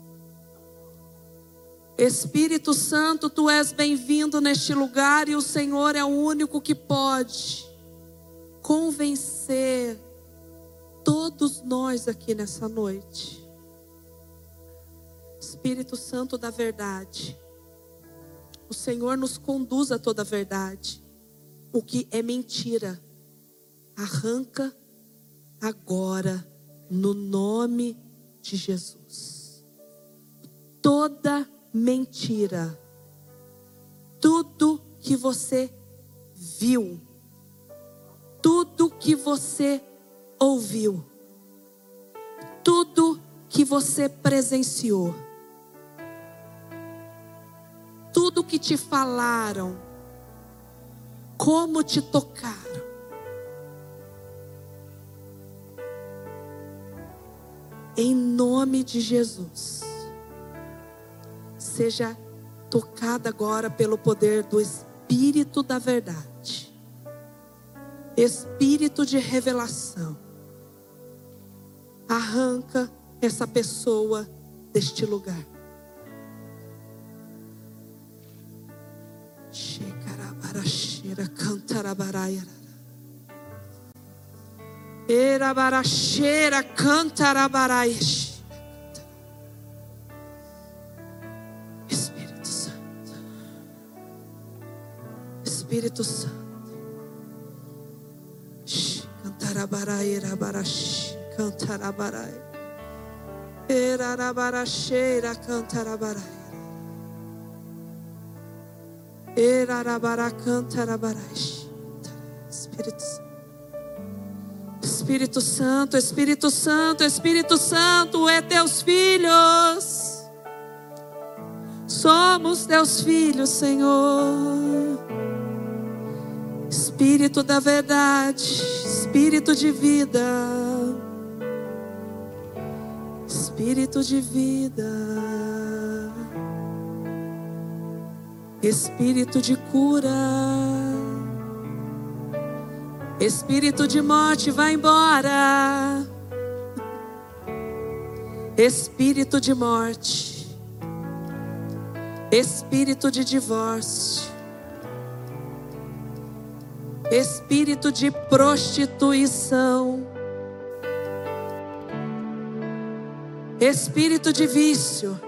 Espírito Santo, tu és bem-vindo neste lugar e o Senhor é o único que pode convencer todos nós aqui nessa noite. Espírito Santo da verdade. O Senhor nos conduz a toda a verdade. O que é mentira, arranca agora, no nome de Jesus. Toda mentira, tudo que você viu, tudo que você ouviu, tudo que você presenciou. Tudo que te falaram, como te tocaram. Em nome de Jesus, seja tocada agora pelo poder do Espírito da Verdade, Espírito de revelação. Arranca essa pessoa deste lugar. Shekarabaraxera cantarabaraya. Erabaraxera cantarabaraya. Espírito Santo. Cantarabaraya, erabaraxi, cantarabaraya. Erabaraxera cantarabaraya. Espírito Santo. Espírito Santo, Espírito Santo, Espírito Santo, é teus filhos. Somos teus filhos, Senhor. Espírito da verdade, Espírito de vida. Espírito de vida. Espírito de cura, Espírito de morte, vai embora. Espírito de morte, Espírito de divórcio, Espírito de prostituição, Espírito de vício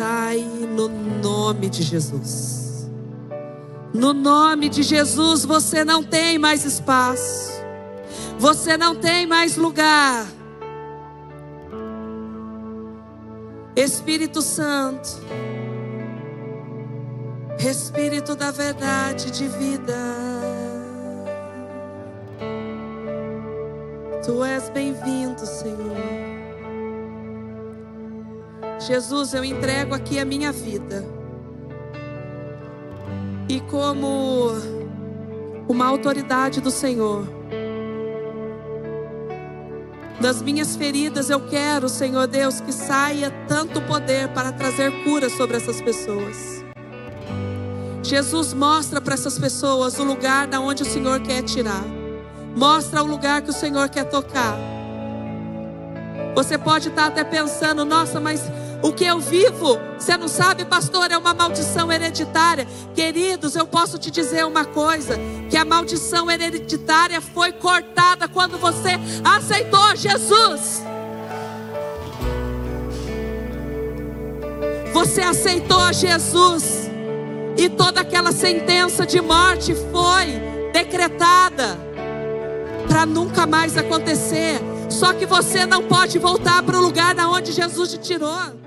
sai no nome de Jesus. No nome de Jesus você não tem mais espaço, você não tem mais lugar. Espírito Santo, Espírito da verdade de vida, Tu és bem-vindo, Senhor. Jesus, eu entrego aqui a minha vida. E como uma autoridade do Senhor, das minhas feridas eu quero, Senhor Deus, que saia tanto poder para trazer cura sobre essas pessoas. Jesus mostra para essas pessoas o lugar da onde o Senhor quer tirar. Mostra o lugar que o Senhor quer tocar. Você pode estar até pensando, nossa, mas O que eu vivo, você não sabe, pastor, é uma maldição hereditária. Queridos, eu posso te dizer uma coisa: que a maldição hereditária foi cortada quando você aceitou Jesus. Você aceitou Jesus e toda aquela sentença de morte foi decretada para nunca mais acontecer. Só que você não pode voltar para o lugar da onde Jesus te tirou.